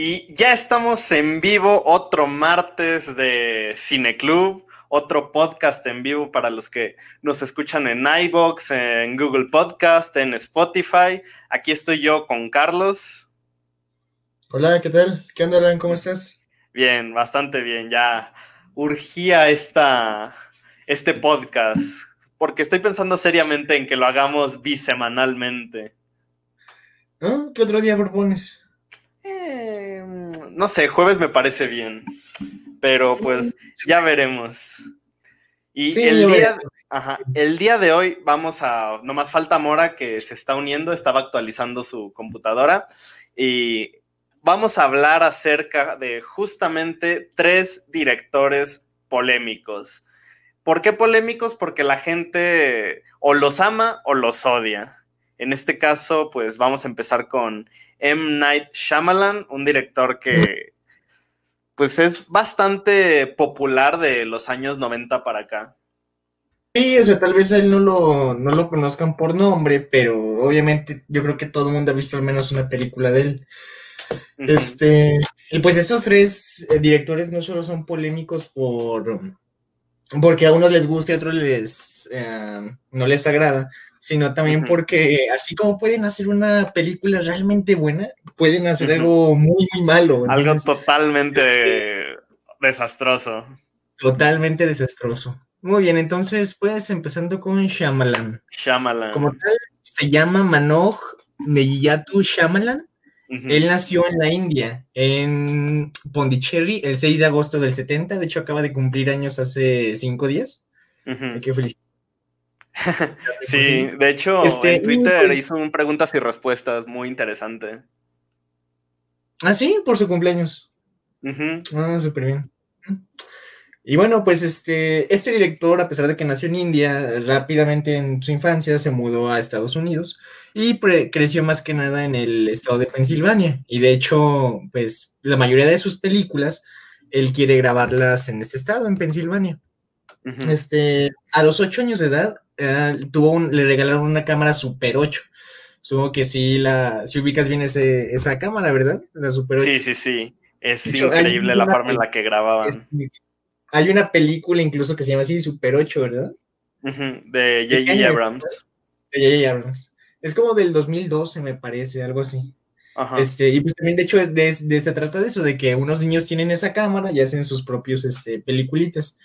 Y ya estamos en vivo otro martes de Cineclub, otro podcast en vivo para los que nos escuchan en iBox, en Google Podcast, en Spotify. Aquí estoy yo con Carlos. Hola, ¿qué tal? ¿Qué onda, Alan? ¿Cómo estás? Bien, bastante bien. Ya urgía esta, este podcast porque estoy pensando seriamente en que lo hagamos bisemanalmente. ¿Qué otro día propones? Eh, no sé, jueves me parece bien, pero pues ya veremos. Y el, día, el día de hoy vamos a, nomás falta Mora que se está uniendo, estaba actualizando su computadora y vamos a hablar acerca de justamente tres directores polémicos. ¿Por qué polémicos? Porque la gente o los ama o los odia. En este caso, pues vamos a empezar con M. Night Shyamalan, un director que pues es bastante popular de los años 90 para acá. Sí, o sea, tal vez a él no lo, no lo conozcan por nombre, pero obviamente yo creo que todo el mundo ha visto al menos una película de él. Este, y pues esos tres eh, directores no solo son polémicos por porque a unos les gusta y a otros les eh, no les agrada, sino también porque así como pueden hacer una película realmente buena, pueden hacer algo muy, muy malo. algo totalmente desastroso. Totalmente desastroso. Muy bien, entonces, pues empezando con Shyamalan. Shyamalan. Como tal, se llama Manoj Neyatu Shyamalan. Él nació en la India, en Pondicherry, el 6 de agosto del 70. De hecho, acaba de cumplir años hace cinco días. Qué feliz. sí, de hecho, este, en Twitter pues hizo un preguntas y respuestas muy interesante. Ah, sí, por su cumpleaños. Ah, súper bien. Y bueno, pues este, este director, a pesar de que nació en India, rápidamente en su infancia se mudó a Estados Unidos y creció más que nada en el estado de Pensilvania. Y de hecho, pues la mayoría de sus películas, él quiere grabarlas en este estado, en Pensilvania. Este, a los ocho años de edad, eh, tuvo le regalaron una cámara Super 8. Supongo que sí, la, si ubicas bien ese, esa cámara, ¿verdad? La Super 8. Sí, sí, sí. Es increíble la forma en la que grababan. hay una película incluso que se llama así Super 8, ¿verdad? De J.J. Abrams. De J.J. Abrams. Es como del 2012, me parece, algo así. Este, y pues también, de hecho, de, se trata de eso, de que unos niños tienen esa cámara y hacen sus propios este, peliculitas.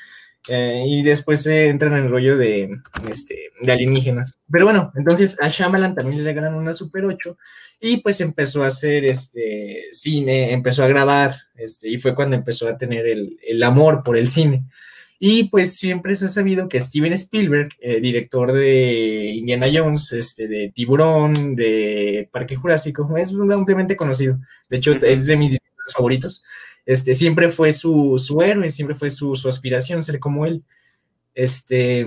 Eh, y después entran en el rollo de, este, de alienígenas. Pero bueno, entonces a Shyamalan también le regalan una Super 8 y pues empezó a hacer este, cine, empezó a grabar este, y fue cuando empezó a tener el, el amor por el cine. Y pues siempre se ha sabido que Steven Spielberg, eh, director de Indiana Jones, este, de Tiburón, de Parque Jurásico, es ampliamente conocido. De hecho, es de mis favoritos. Este, siempre fue su, su héroe, siempre fue su, aspiración ser como él. Este,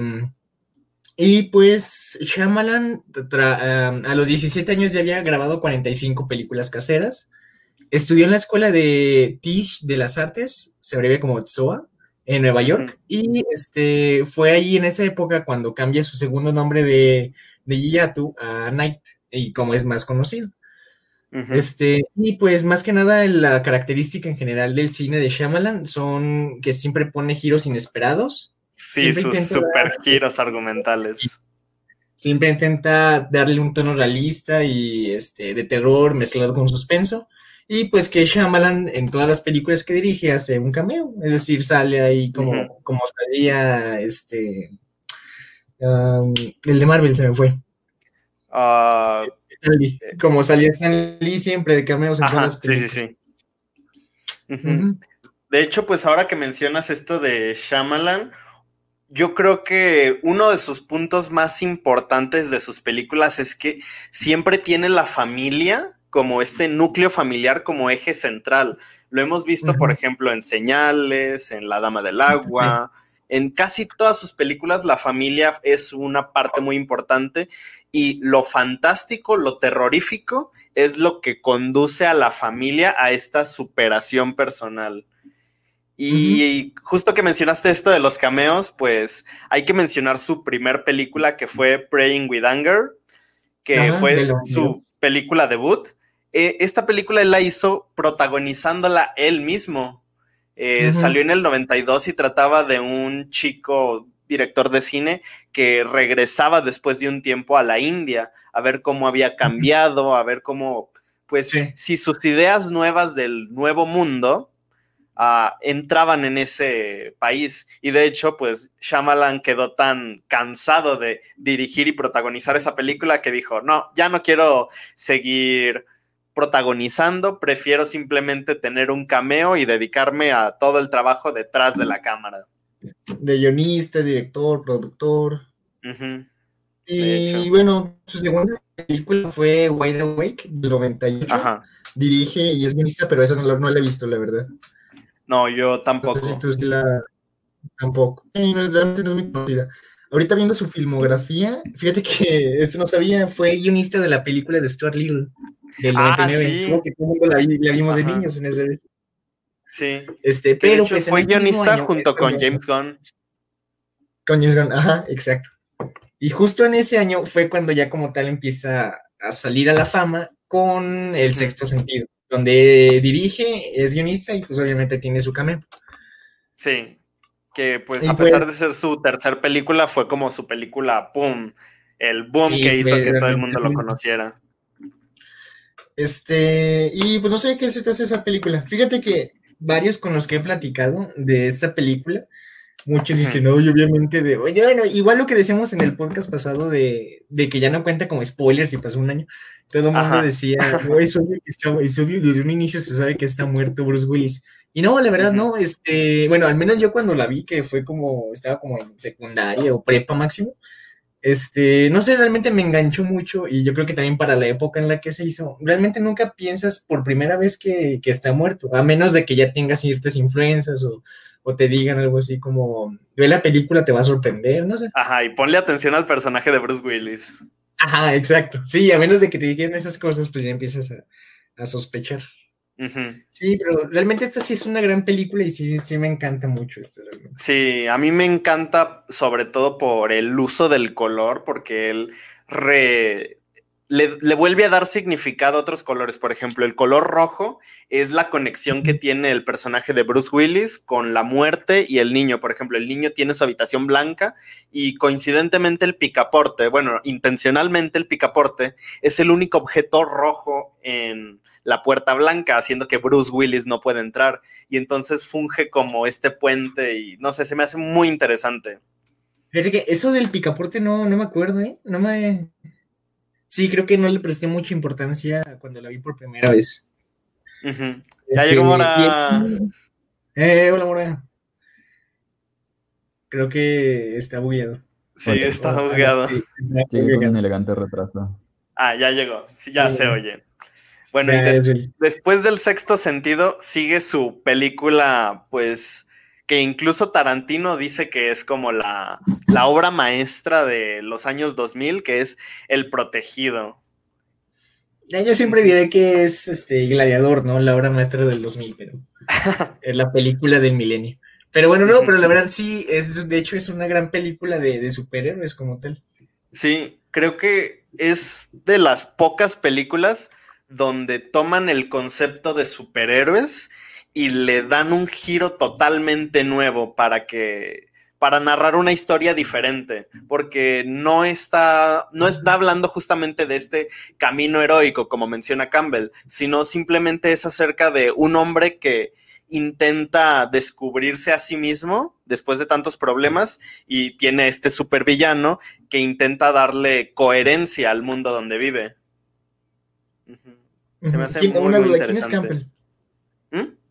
y pues Shyamalan a los 17 años ya había grabado 45 películas caseras. Estudió en la escuela de Tisch de las Artes, se abrevia como TSOA, en Nueva York. Y este, fue ahí en esa época cuando cambia su segundo nombre de, de Yatu a Night, y como es más conocido. Este, y pues más que nada la característica en general del cine de Shyamalan son que siempre pone giros inesperados. Sí, sus super giros argumentales. Siempre intenta darle un tono realista y este, de terror mezclado con suspenso. Y pues que Shyamalan en todas las películas que dirige hace un cameo, es decir, sale ahí como, como salía este el de Marvel se me fue. Ah, como salía Stan Lee siempre de cameos en todas las películas. Sí, sí, sí. De hecho, pues ahora que mencionas esto de Shyamalan, yo creo que uno de sus puntos más importantes de sus películas es que siempre tiene la familia como este núcleo familiar como eje central. Lo hemos visto, por ejemplo, en Señales, en La Dama del Agua. En casi todas sus películas la familia es una parte muy importante y lo fantástico, lo terrorífico es lo que conduce a la familia a esta superación personal. Y justo que mencionaste esto de los cameos, pues hay que mencionar su primer película que fue Praying with Anger, que fue su película debut. eh, esta película él la hizo protagonizándola él mismo. Eh, salió en el 92 y trataba de un chico director de cine que regresaba después de un tiempo a la India a ver cómo había cambiado, a ver cómo, pues, si sus ideas nuevas del nuevo mundo ah, entraban en ese país. Y de hecho, pues, Shyamalan quedó tan cansado de dirigir y protagonizar esa película que dijo, no, ya no quiero seguir protagonizando, prefiero simplemente tener un cameo y dedicarme a todo el trabajo detrás de la cámara. De guionista, director, productor. Y bueno, su segunda película fue Wide Awake, del 98. Ajá. Dirige y es guionista, pero esa no la, no la he visto, la verdad. No, yo tampoco. Tampoco. realmente no es muy conocida. Ahorita viendo su filmografía, fíjate que esto no sabía, fue guionista de la película de Stuart Little del 99. Ah, sí. que todo el mundo la, vimos de niños en ese vez. Sí. Este, pero pues, fue guionista junto con James Gunn. Con James Gunn, ajá, exacto. Y justo en ese año fue cuando ya como tal empieza a salir a la fama con El Sexto Sentido, donde dirige, es guionista y pues obviamente tiene su cameo. Sí, que pues a pesar pues de ser su tercer película, fue como su película, ¡pum! El boom que hizo que todo el mundo lo conociera. Este, y pues no sé qué se te hace esa película. Fíjate que varios con los que he platicado de esta película, muchos dicen, no, obviamente de, oye, bueno, igual lo que decíamos en el podcast pasado de, que ya no cuenta como spoilers y pasó un año, todo el mundo decía, no, es obvio que está, es obvio, desde un inicio se sabe que está muerto Bruce Willis. Y no, la verdad no, este, bueno, al menos yo cuando la vi, que fue como, estaba como en secundaria o prepa máximo, este, no sé, realmente me enganchó mucho y yo creo que también para la época en la que se hizo, realmente nunca piensas por primera vez que, está muerto, a menos de que ya tengas ciertas influencias o, te digan algo así como, ve la película, te va a sorprender, no sé. Ajá, y ponle atención al personaje de Bruce Willis. Ajá, exacto. Sí, a menos de que te digan esas cosas, pues ya empiezas a sospechar. Sí, pero realmente esta sí es una gran película y sí, sí me encanta mucho esto. Sí, a mí me encanta sobre todo por el uso del color, porque él re, le, vuelve a dar significado a otros colores. Por ejemplo, el color rojo es la conexión que tiene el personaje de Bruce Willis con la muerte y el niño. Por ejemplo, el niño tiene su habitación blanca y coincidentemente el picaporte, bueno, intencionalmente el picaporte es el único objeto rojo en la puerta blanca, haciendo que Bruce Willis no pueda entrar. Y entonces funge como este puente y no sé, se me hace muy interesante. Que eso del picaporte no, no me acuerdo, ¿eh? No me... Sí, creo que no le presté mucha importancia cuando la vi por primera vez. Ya este, llegó Mora. Eh, hola Mora. Creo que está bugueado. Sí, está bugueado. Sí, un elegante retraso. Ah, ya llegó. Sí, ya se oye. Bueno, y después del sexto sentido sigue su película, pues, que incluso Tarantino dice que es como la, obra maestra de los años 2000, que es El Protegido. Yo siempre diré que es este Gladiador, ¿no? La obra maestra del 2000, pero es la película del milenio. Pero bueno, no, pero la verdad sí, es, de hecho es una gran película de, de superhéroes como tal. Sí, creo que es de las pocas películas donde toman el concepto de superhéroes y le dan un giro totalmente nuevo para que para narrar una historia diferente, porque no está, no está hablando justamente de este camino heroico, como menciona Campbell, sino simplemente es acerca de un hombre que intenta descubrirse a sí mismo después de tantos problemas y tiene este supervillano que intenta darle coherencia al mundo donde vive. Se me hace muy, una duda, ¿quién es Campbell? ¿Mm?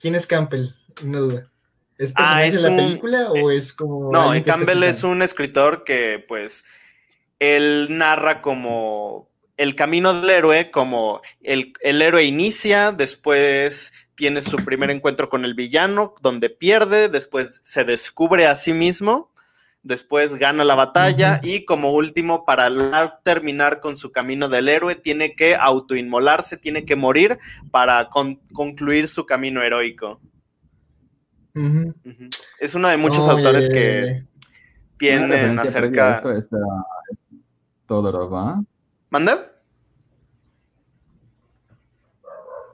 ¿Quién es Campbell? Una duda. ¿Es ah, personaje de la película o es como.? No, Campbell es un escritor que, pues, él narra como el camino del héroe, como el, el héroe inicia, después tiene su primer encuentro con el villano, donde pierde, después se descubre a sí mismo después gana la batalla y como último, para terminar con su camino del héroe, tiene que autoinmolarse, tiene que morir para concluir su camino heroico. Es uno de muchos autores que tienen acerca... Todorov, ¿Manda?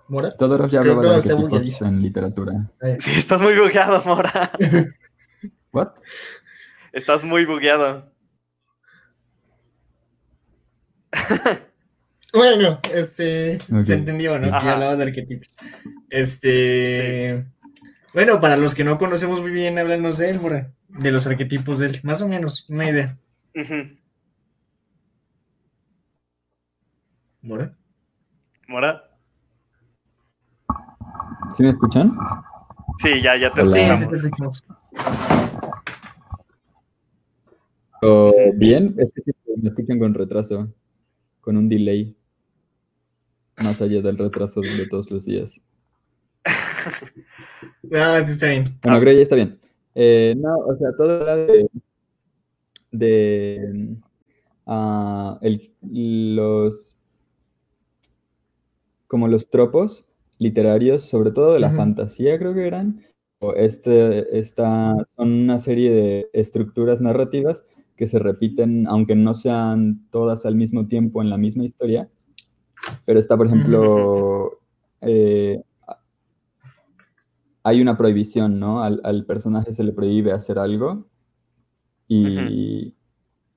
¿Mora? Todo ya hablaba de arquetipos en literatura. Eh. Sí, estás muy bugueado, Mora. ¿What? Estás muy bugueado. bueno, este. Se entendió, ¿no? Que hablaba de arquetipos. Este. Bueno, para los que no conocemos muy bien, háblanos de él, Mora. De los arquetipos de él. Más o menos, una idea. ¿Mora? ¿Mora? ¿Sí me escuchan? Sí, ya, ya te escuchamos. Bien, es que sí, me escuchan con retraso, con un delay, más allá del retraso de todos los días. no, sí está bien. Bueno, creo que ya está bien. Eh, no, o sea, todo habla de, de uh, el, los como los tropos literarios, sobre todo de la fantasía, creo que eran. Este, esta, son una serie de estructuras narrativas que se repiten, aunque no sean todas al mismo tiempo en la misma historia. Pero está, por ejemplo, eh, hay una prohibición, ¿no? Al, personaje se le prohíbe hacer algo y,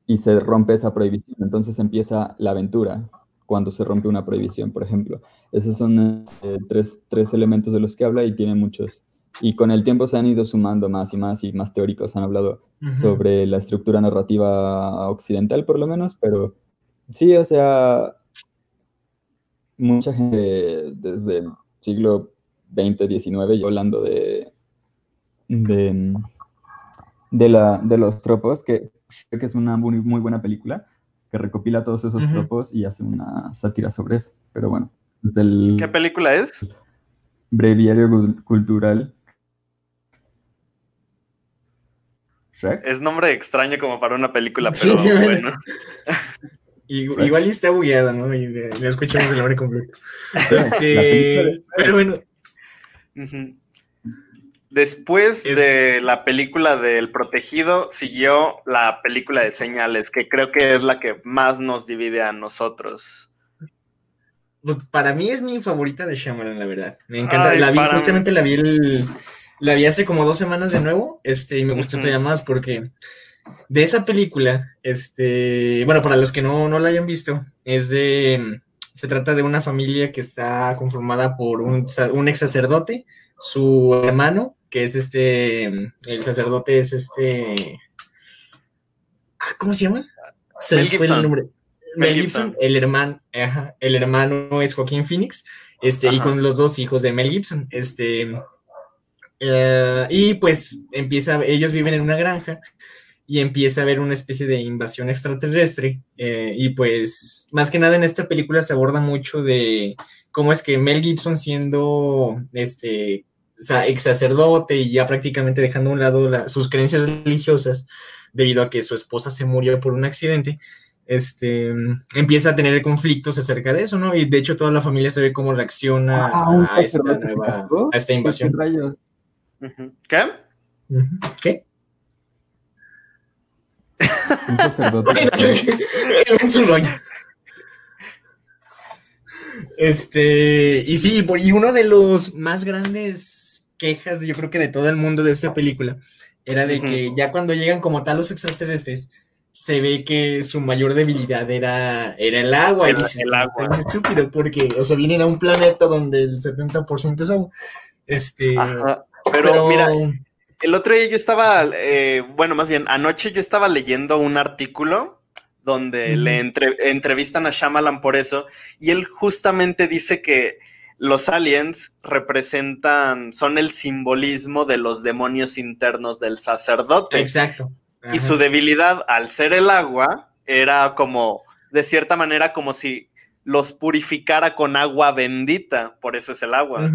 y se rompe esa prohibición. Entonces empieza la aventura cuando se rompe una prohibición, por ejemplo. Esos son eh, tres, tres, elementos de los que habla y tiene muchos. Y con el tiempo se han ido sumando más y más y más teóricos han hablado sobre la estructura narrativa occidental, por lo menos, pero sí, o sea, mucha gente desde el siglo XX, XIX, hablando de, de, de, la, de los tropos, que creo que es una muy, muy buena película que recopila todos esos tropos y hace una sátira sobre eso. Pero bueno, ¿Qué película es? Breviario Cultural. Es nombre extraño como para una película, pero bueno. Igual, y está bugueada, ¿no? Y no escuchamos el nombre completo. Este, pero bueno. Después de la película del protegido, siguió la película de señales, que creo que es la que más nos divide a nosotros. Pues, para mí es mi favorita de Shyamalan, la verdad. Me encanta. la vi, justamente la vi la vi hace como dos semanas de nuevo, este, y me gustó todavía más porque de esa película, este, bueno, para los que no, no la hayan visto, es de, se trata de una familia que está conformada por un, un ex sacerdote, su hermano que es este, el sacerdote es este, ah, ¿cómo se llama? Se Mel Gibson. el nombre. Mel, Gibson, el hermano, el hermano es Joaquín Phoenix, este, y con los dos hijos de Mel Gibson, este, eh, y pues empieza, ellos viven en una granja y empieza a haber una especie de invasión extraterrestre, eh, y pues más que nada en esta película se aborda mucho de cómo es que Mel Gibson siendo, este, o sea, ex sacerdote y ya prácticamente dejando a un lado sus creencias religiosas debido a que su esposa se murió por un accidente, este, empieza a tener conflictos acerca de eso, ¿no? Y de hecho toda la familia se ve cómo reacciona ah, a, esta nueva, a esta invasión. ¿Qué? ¿Qué? este, y sí, y uno de los más grandes quejas, yo creo que de todo el mundo de esta película, era de que ya cuando llegan como tal los extraterrestres, se ve que su mayor debilidad era, era el agua. El, y el agua. Es estúpido porque, o sea, vienen a un planeta donde el 70% es agua. Este, pero, mira, el otro día yo estaba, eh, bueno, más bien, anoche yo estaba leyendo un artículo donde le entrevistan a Shyamalan por eso, y él justamente dice que los aliens representan, son el simbolismo de los demonios internos del sacerdote. Exacto. Y su debilidad al ser el agua era como, de cierta manera, como si los purificara con agua bendita, por eso es el agua.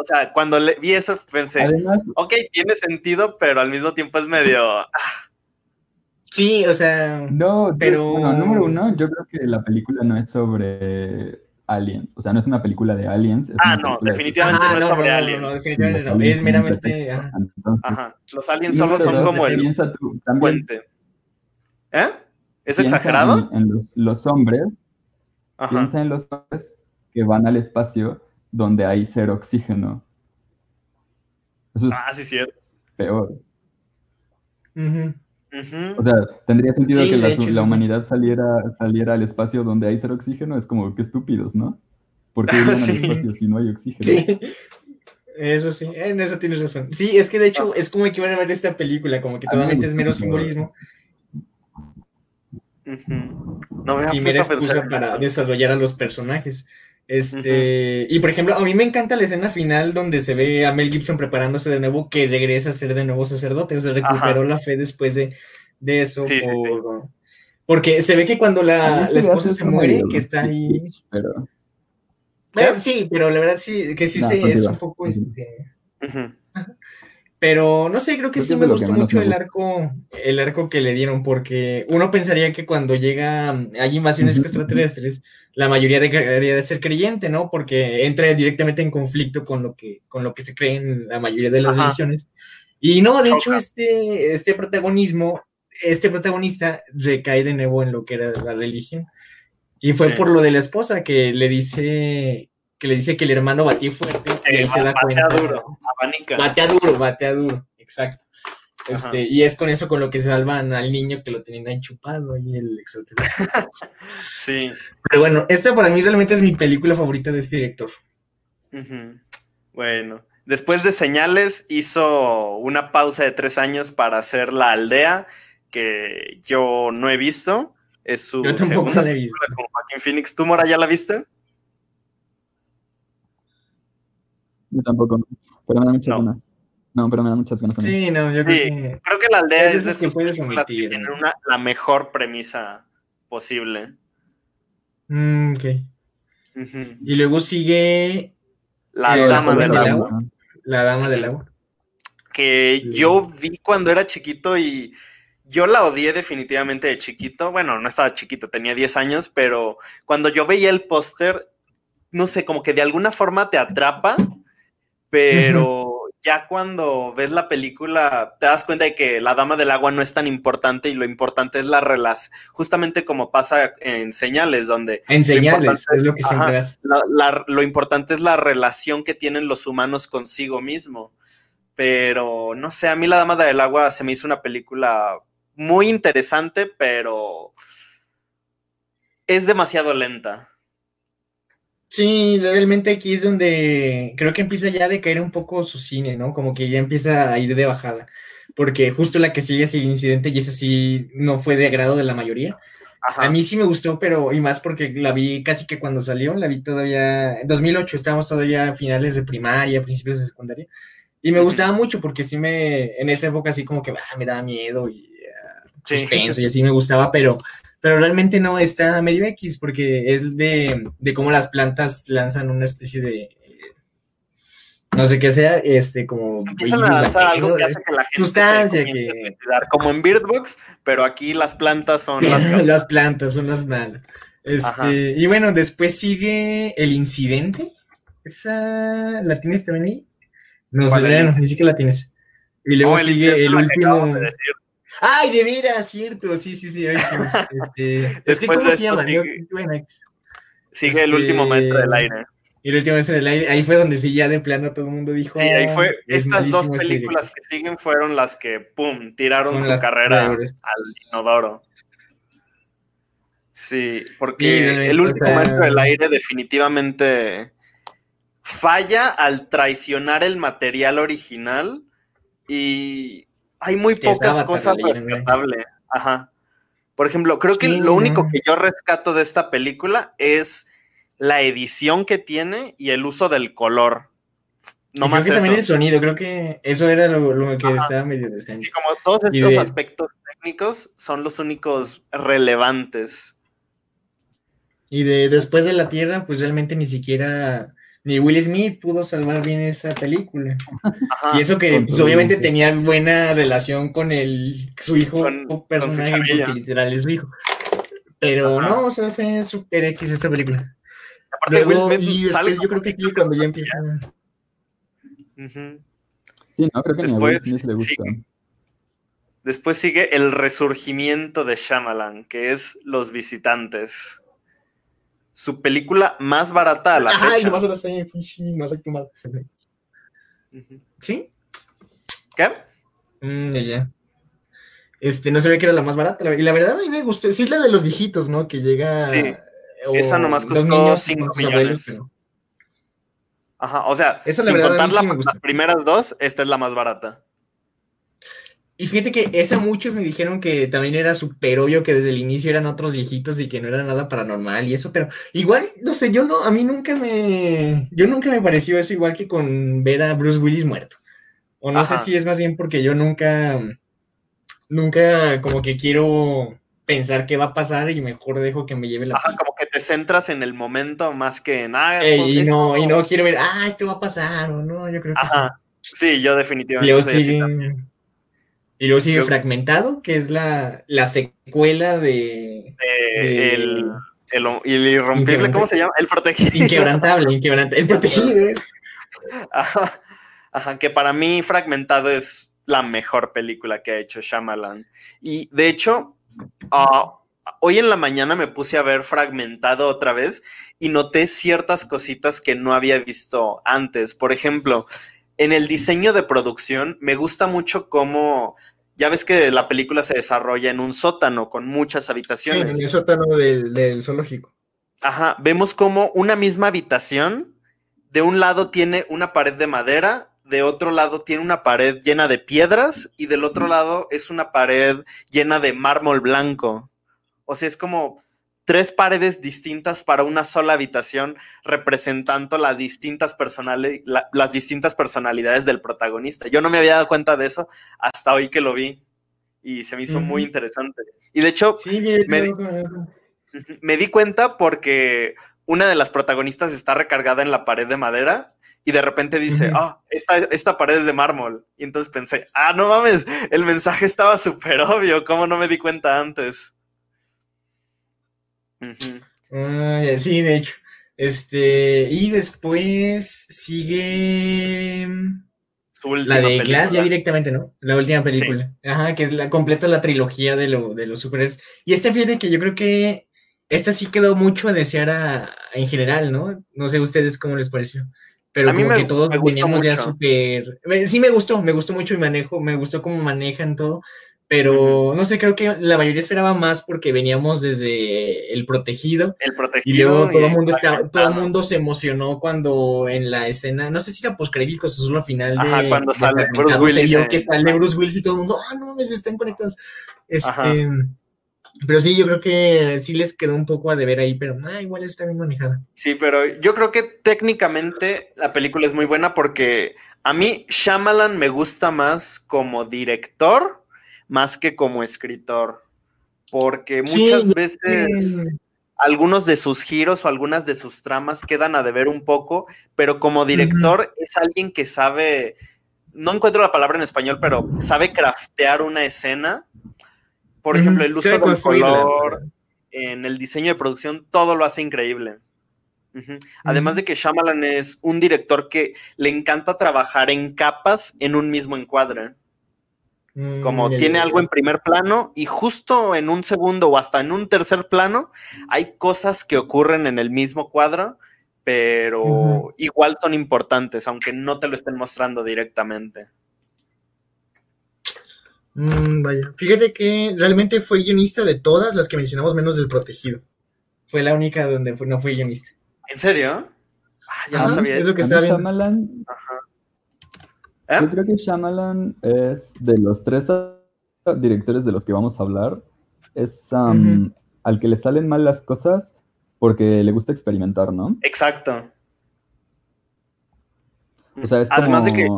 O sea, cuando le, vi eso pensé, ok, tiene sentido, pero al mismo tiempo es medio... Ah. Sí, o sea... No, pero... número uno, yo creo que la película no es sobre Aliens. O sea, no es una película de Aliens. ah, no, definitivamente no, es sobre Aliens. No, definitivamente no. Es meramente. Ajá. Los aliens solo son como el puente. ¿Eh? ¿Es exagerado? En, los, hombres. Piensa en los hombres que van al espacio donde hay cero oxígeno. ah, sí, cierto. Peor. O sea, tendría sentido que la, humanidad saliera, saliera al espacio donde hay cero oxígeno. Es como que estúpidos, ¿no? Porque qué al espacio si no hay oxígeno? Sí. Eso sí, en eso tienes razón. Sí, es que de hecho es como que van a ver esta película, como que totalmente es mero simbolismo. No me y mera excusa para desarrollar a los personajes. Este, y por ejemplo, a mí me encanta la escena final donde se ve a Mel Gibson preparándose de nuevo, que regresa a ser de nuevo sacerdote, o sea, recuperó la fe después de, eso. Porque se ve que cuando la, esposa se muere, que está ahí. Pero sí, pero la verdad sí, que sí se, es un poco este. Pero no sé, creo que sí me gustó mucho el arco, el arco que le dieron, porque uno pensaría que cuando llega, hay invasiones extraterrestres, la mayoría debería de ser creyente, ¿no? Porque entra directamente en conflicto con lo que, con lo que se cree en la mayoría de las religiones. Y no, de hecho, este, este protagonismo, este protagonista recae de nuevo en lo que era la religión. Y fue por lo de la esposa que le dice que le dice que el hermano batía fuerte y ahí se da cuenta. Duro, batea duro, batea duro, exacto. Este, y es con eso con lo que salvan al niño que lo tenían enchupado ahí el extraterrestre. sí. Pero bueno, esta para mí realmente es mi película favorita de este director. Bueno, después de Señales hizo una pausa de tres años para hacer La Aldea, que yo no he visto. Es su Yo tampoco la he visto. Con Joaquín Phoenix. ¿Tú, Mora, ya la viste? Yo tampoco, pero me da muchas ganas. No, pero me da muchas ganas. Sí, no, yo creo que... creo que la aldea es, de sus películas que tiene una, la mejor premisa posible. Mm, ok. Y luego sigue... La, eh, Dama del, agua. La Dama del Agua. Que yo vi cuando era chiquito y yo la odié definitivamente de chiquito. Bueno, no estaba chiquito, tenía 10 años, pero cuando yo veía el póster, no sé, como que de alguna forma te atrapa, pero ya cuando ves la película te das cuenta de que la Dama del Agua no es tan importante y lo importante es la relación, justamente como pasa en señales, donde... En señales, es lo que siempre Lo importante es la relación que tienen los humanos consigo mismo. Pero, no sé, a mí la Dama del Agua se me hizo una película muy interesante, pero es demasiado lenta. Sí, realmente aquí es donde creo que empieza ya a decaer un poco su cine, ¿no? Como que ya empieza a ir de bajada, porque justo la que sigue es el incidente y esa sí no fue de agrado de la mayoría. A mí sí me gustó, pero y más porque la vi casi que cuando salió, la vi todavía, en 2008 estábamos todavía a finales de primaria, principios de secundaria, y me gustaba mucho porque sí me, en esa época así como que ah, me daba miedo y suspenso y así me gustaba, pero, pero realmente no está medio X porque es de, de cómo las plantas lanzan una especie de no sé qué sea, este, como... Empiezan a lanzar algo que hace que la gente sustancia que... como en Birdbox, pero aquí las plantas son las Las plantas son las malas. Este, y bueno, después sigue el incidente. ¿Esa la tienes también ahí? No sé, no, ni siquiera la tienes. Y luego sigue el último... Ay, de veras, cierto, sí, sí, sí. Este, es que, ¿cómo se llama? Sigue, el último este, maestro del aire. Y el último maestro del aire, ahí fue donde sí, ya de plano todo el mundo dijo. Sí, ahí fue. Estas dos este películas que siguen fueron las que, pum, tiraron su carrera al inodoro. Sí, porque el último maestro del aire definitivamente falla al traicionar el material original y hay muy pocas cosas rescatables. Ajá. Por ejemplo, creo que lo único que yo rescato de esta película es la edición que tiene y el uso del color. No más que también el sonido, creo que eso era lo, que estaba medio decente. Sí, como todos estos aspectos técnicos son los únicos relevantes. Y de después de la Tierra, pues realmente ni siquiera ni Will Smith pudo salvar bien esa película. y eso que pues, obviamente tenía buena relación con el, su hijo, con, personaje, porque literal es su hijo. Pero no, o sea, fue super X esta película. Luego, y después yo creo que sí, cuando ya empieza. Sí, no, creo que después, ni a le gusta. después sigue el resurgimiento de Shyamalan, que es Los Visitantes su película más barata a la Ay, fecha. no sé, no sé qué más. ¿Sí? ¿Qué? Mm, ya, Este, no sabía que era la más barata. Y la verdad a mí me gustó. Sí, es la de los viejitos, ¿no? Que llega. Sí. esa nomás costó 5 millones. Ajá, o sea, sin contar las primeras dos, esta es la más barata. Y fíjate que esa muchos me dijeron que también era súper obvio que desde el inicio eran otros viejitos y que no era nada paranormal y eso, pero igual, no sé, yo no, a mí nunca me, yo nunca me pareció eso igual que con ver a Bruce Willis muerto. O no sé si es más bien porque yo nunca, nunca como que quiero pensar qué va a pasar y mejor dejo que me lleve la... Ajá, como que te centras en el momento más que en... Ah, pues, y, no, y no quiero ver, ah, esto va a pasar o no, yo creo que Ajá. Sí. yo definitivamente. Y luego sigue Fragmentado, que es la, la secuela de. el, el, irrompible, ¿cómo se llama? El protegido. Inquebrantable, inquebrantable. El protegido es. Ajá, ajá, que para mí Fragmentado es la mejor película que ha hecho Shyamalan. Y de hecho, ah, hoy en la mañana me puse a ver Fragmentado otra vez y noté ciertas cositas que no había visto antes. Por ejemplo, en el diseño de producción me gusta mucho cómo, ya ves que la película se desarrolla en un sótano con muchas habitaciones. Sí, en el sótano del, zoológico. Ajá, vemos como una misma habitación, de un lado tiene una pared de madera, de otro lado tiene una pared llena de piedras y del otro lado es una pared llena de mármol blanco. O sea, es como tres paredes distintas para una sola habitación, representando las distintas, las distintas personalidades del protagonista. Yo no me había dado cuenta de eso hasta hoy que lo vi y se me hizo muy interesante. Y de hecho, me, di, cuenta porque una de las protagonistas está recargada en la pared de madera y de repente dice, ah, esta, esta, pared es de mármol. Y entonces pensé, ah, no mames, el mensaje estaba súper obvio, ¿cómo no me di cuenta antes? Sí, de hecho. Este, y después sigue la de Glass ya directamente, ¿no? La última película. Ajá, que es la completa la trilogía de, lo, de los superhéroes. Y esta fíjate que yo creo que esta sí quedó mucho a desear en general, ¿no? No sé ustedes cómo les pareció. Pero a mí como que todos veníamos ya súper. Sí, me gustó, me gustó mucho y manejo, me gustó cómo manejan todo. Pero no sé, creo que la mayoría esperaba más porque veníamos desde el protegido. El protegido. Y luego todo el mundo todo el mundo se emocionó cuando en la escena, no sé si era postcréditos o solo final de. Ajá, cuando sale Bruce Willis. Se que sale Bruce Willis y todo el mundo, ah, no me están conectados. Este. Pero sí, yo creo que sí les quedó un poco a deber ahí, pero ah, igual está bien manejada. Sí, pero yo creo que técnicamente la película es muy buena porque a mí Shyamalan me gusta más como director más que como escritor, porque muchas veces algunos de sus giros o algunas de sus tramas quedan a deber un poco, pero como director es alguien que sabe, no encuentro la palabra en español, pero sabe craftear una escena. Por ejemplo, el uso del color, en el diseño de producción, todo lo hace increíble. Además de que Shyamalan es un director que le encanta trabajar en capas en un mismo encuadre. Como mm, tiene algo en primer plano y justo en un segundo o hasta en un tercer plano hay cosas que ocurren en el mismo cuadro, pero igual son importantes, aunque no te lo estén mostrando directamente. Mm, vaya, fíjate que realmente fue guionista de todas las que mencionamos menos del protegido. Fue la única donde no fue guionista. ¿En serio? Ah, ya no sabía. Es lo que está bien. Ajá. ¿Eh? Yo creo que Shyamalan es de los tres directores de los que vamos a hablar, es al que le salen mal las cosas porque le gusta experimentar, ¿no? Exacto. O sea, es Además de que...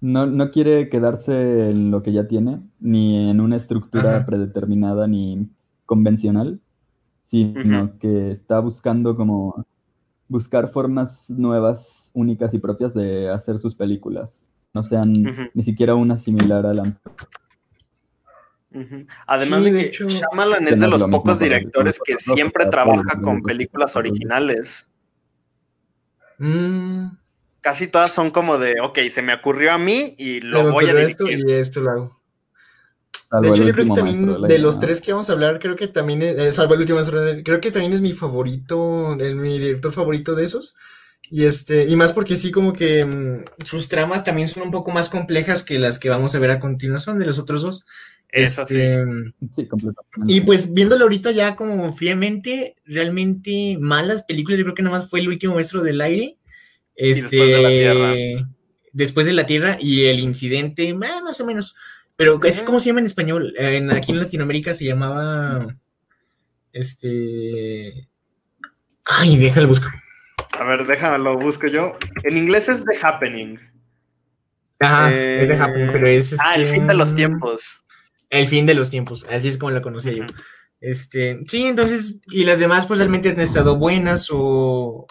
No, no, quiere quedarse en lo que ya tiene, ni en una estructura predeterminada ni convencional, sino que está buscando como buscar formas nuevas, únicas y propias de hacer sus películas. No sean ni siquiera una similar a la... Además de que Shyamalan es de los pocos directores que siempre trabaja con películas originales. Mm. Casi todas son como de, ok, se me ocurrió a mí y lo voy a esto y esto lo hago. de hecho, yo creo que también de, los tres que vamos a hablar, creo que también, es, eh, salvo el último, creo que también es mi favorito, mi director favorito de esos. Y este, y más porque sí, como que mm, sus tramas también son un poco más complejas que las que vamos a ver a continuación de los otros dos. Eso sí. Este, sí, completamente. Y pues viéndolo ahorita ya como fríamente, realmente malas películas, yo creo que nada más fue el último maestro del aire. Este, después de la Tierra. Después de la Tierra y el incidente, más o menos. Pero, ¿cómo se llama en español? En, aquí en Latinoamérica se llamaba. Este. Ay, déjalo busco. A ver, déjame lo busco yo. En inglés es The Happening. Ajá, es The Happening, pero es. Ah, el fin de los este, tiempos. El fin de los tiempos, así es como la conocía yo. Este, sí, entonces, y las demás, pues realmente han estado buenas o,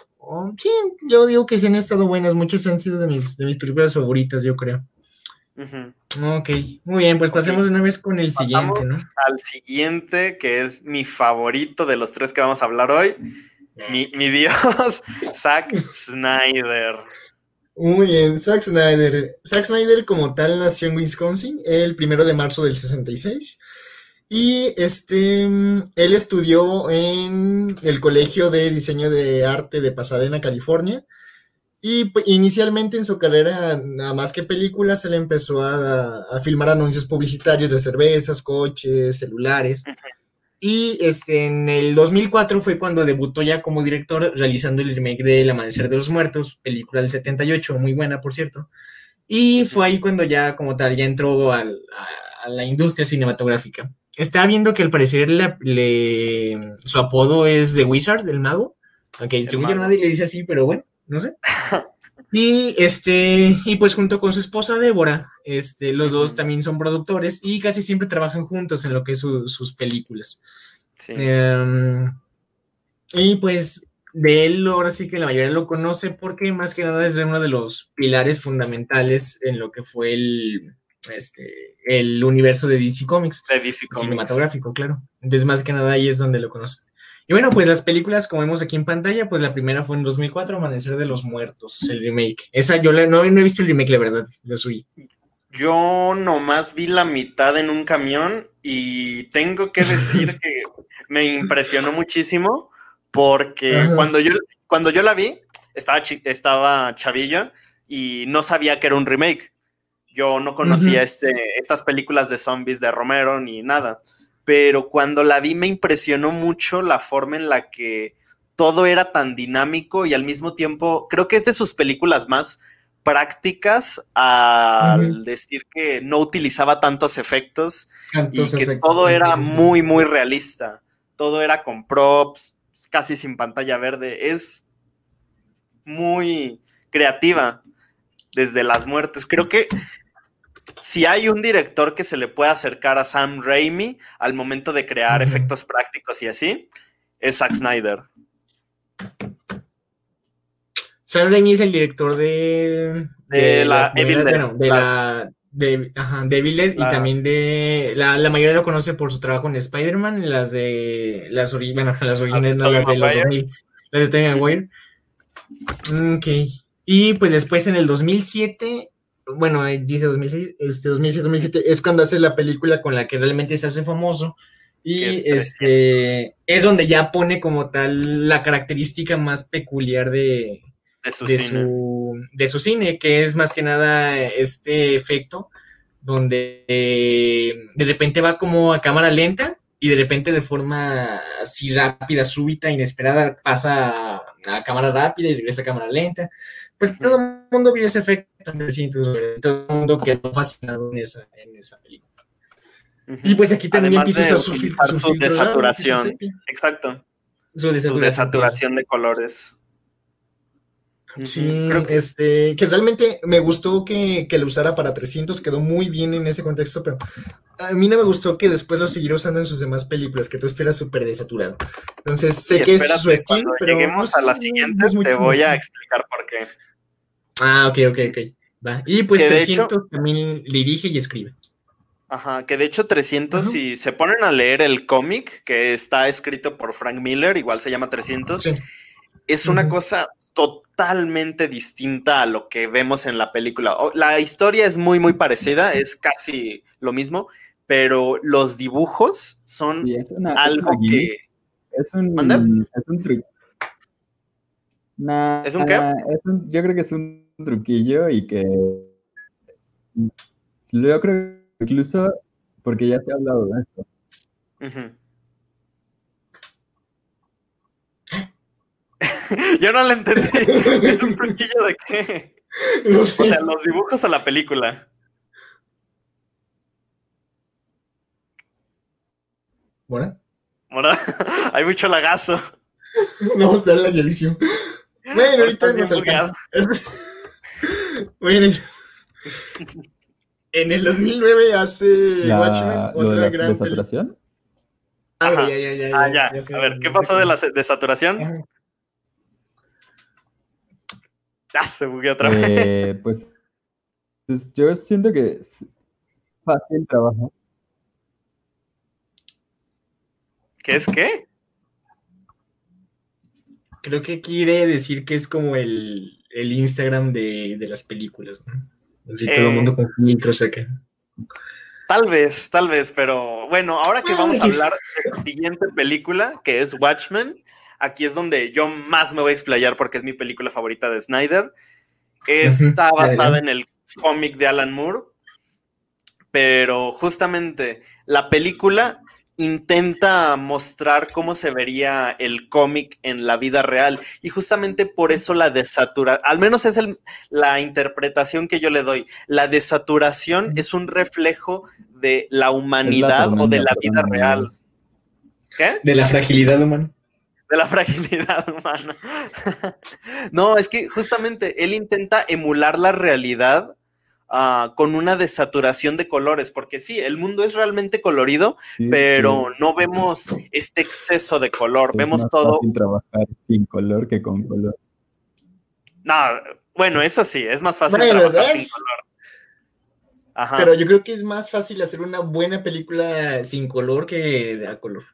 sí, yo digo que sí han estado buenas. Muchas han sido de mis, de mis películas favoritas, yo creo. Ok, muy bien, pues pasemos una vez con el siguiente, ¿no? Al siguiente, que es mi favorito de los tres que vamos a hablar hoy. Mi, dios, Zack Snyder. Muy bien, Zack Snyder. Zack Snyder como tal nació en Wisconsin el primero de marzo del 66. Y este, él estudió en el Colegio de Diseño de Arte de Pasadena, California. Y pues, inicialmente en su carrera, nada más que películas, él empezó a, filmar anuncios publicitarios de cervezas, coches, celulares. Y este, en el 2004 fue cuando debutó ya como director realizando el remake de El Amanecer de los Muertos, película del 78, muy buena por cierto. Y fue ahí cuando ya como tal ya entró a, la industria cinematográfica. Estaba viendo que al parecer le, su apodo es The Wizard, el mago. Aunque según yo nadie le dice así, pero bueno no sé. Y este, y pues junto con su esposa Débora, este, los dos también son productores y casi siempre trabajan juntos en lo que es sus películas. Em, y pues de él ahora sí que la mayoría lo conoce porque más que nada es uno de los pilares fundamentales en lo que fue el, este, el universo de DC Comics. De DC Comics. Cinematográfico, claro. Entonces más que nada ahí es donde lo conoce. Y bueno, pues las películas, como vemos aquí en pantalla, pues la primera fue en 2004, Amanecer de los Muertos, el remake. Esa yo no, he visto el remake, la verdad, de Sui. Yo nomás vi la mitad en un camión y tengo que decir que me impresionó muchísimo porque cuando yo, cuando yo la vi, estaba, estaba chavillo y no sabía que era un remake. Yo no conocía este, estas películas de zombies de Romero ni nada pero cuando la vi me impresionó mucho la forma en la que todo era tan dinámico y al mismo tiempo creo que es de sus películas más prácticas al decir que no utilizaba tantos efectos y que todo era muy, muy realista. Todo era con props, casi sin pantalla verde. Es muy creativa desde las muertes. Creo que si hay un director que se le puede acercar a Sam Raimi al momento de crear efectos prácticos y así, es Zack Snyder. Sam Raimi es el director de, de, la Evil Dead. de la de, ajá, Evil Dead y también de la, la, mayoría lo conoce por su trabajo en Spider-Man, las de las, bueno, las originales, no las de los 2000, las de Tony Maguire. Ok. Y pues después en el 2007 bueno, dice 2006, este 2006-2007, es cuando hace la película con la que realmente se hace famoso. Y este es donde ya pone como tal la característica más peculiar de, de, su, cine. de su cine, que es más que nada este efecto donde eh, de repente va como a cámara lenta y de repente de forma así rápida, súbita, inesperada, pasa a, a cámara rápida y regresa a cámara lenta pues todo el mundo vio ese efecto todo el mundo quedó fascinado en esa, en esa película. Y pues aquí también empieza su, su, desaturación. Exacto. Su desaturación, de colores. Sí, este, que realmente me gustó que, que, lo usara para 300, quedó muy bien en ese contexto, pero a mí no me gustó que después lo siguiera usando en sus demás películas, que tú esperas súper desaturado. Entonces, sé que es su estilo, pero... lleguemos a la siguiente, te voy a explicar por qué. Ah, ok, ok, ok. Va. Y pues 300 también dirige y escribe. Ajá, que de hecho 300, si se ponen a leer el cómic que está escrito por Frank Miller, igual se llama 300, es una cosa totalmente distinta a lo que vemos en la película. La historia es muy, muy parecida, es casi lo mismo, pero los dibujos son algo que... Es un, es un truco. ¿Es un qué? yo creo que es un truquillo y que yo creo que incluso porque ya se ha hablado de eso. yo no lo entendí. ¿Es un truquillo de qué? O sea, los dibujos o la película. ¿Mora? ¿Mora? Hay mucho lagazo. no, está laguísimo. Bueno, ahorita nos Bueno, en el 2009 hace Watchmen otra gran de saturación. Ah, ya, ya, ya, ah, ya. A ver, ¿qué pasó de la de saturación? Ah, se bugueó otra vez. Eh, pues, pues, yo siento que es fácil trabajar. ¿Qué es qué? Creo que quiere decir que es como el, Instagram de, las películas, ¿no? todo el eh, mundo con filtros acá. Tal vez, tal vez, pero bueno, ahora que vamos a hablar de la siguiente película, que es Watchmen, aquí es donde yo más me voy a explayar porque es mi película favorita de Snyder. Está basada en el cómic de Alan Moore, pero justamente la película intenta mostrar cómo se vería el cómic en la vida real y justamente por eso la desaturación, al menos es la interpretación que yo le doy, la desaturación es un reflejo de la humanidad o de la vida real. ¿Qué? De la fragilidad humana. De la fragilidad humana. no, es que justamente él intenta emular la realidad Ah, con una desaturación de colores, porque sí, el mundo es realmente colorido, pero no vemos este exceso de color, vemos todo. Fácil trabajar sin color que con color. No, bueno, eso sí, es más fácil trabajar sin color. Pero yo creo que es más fácil hacer una buena película sin color que a color.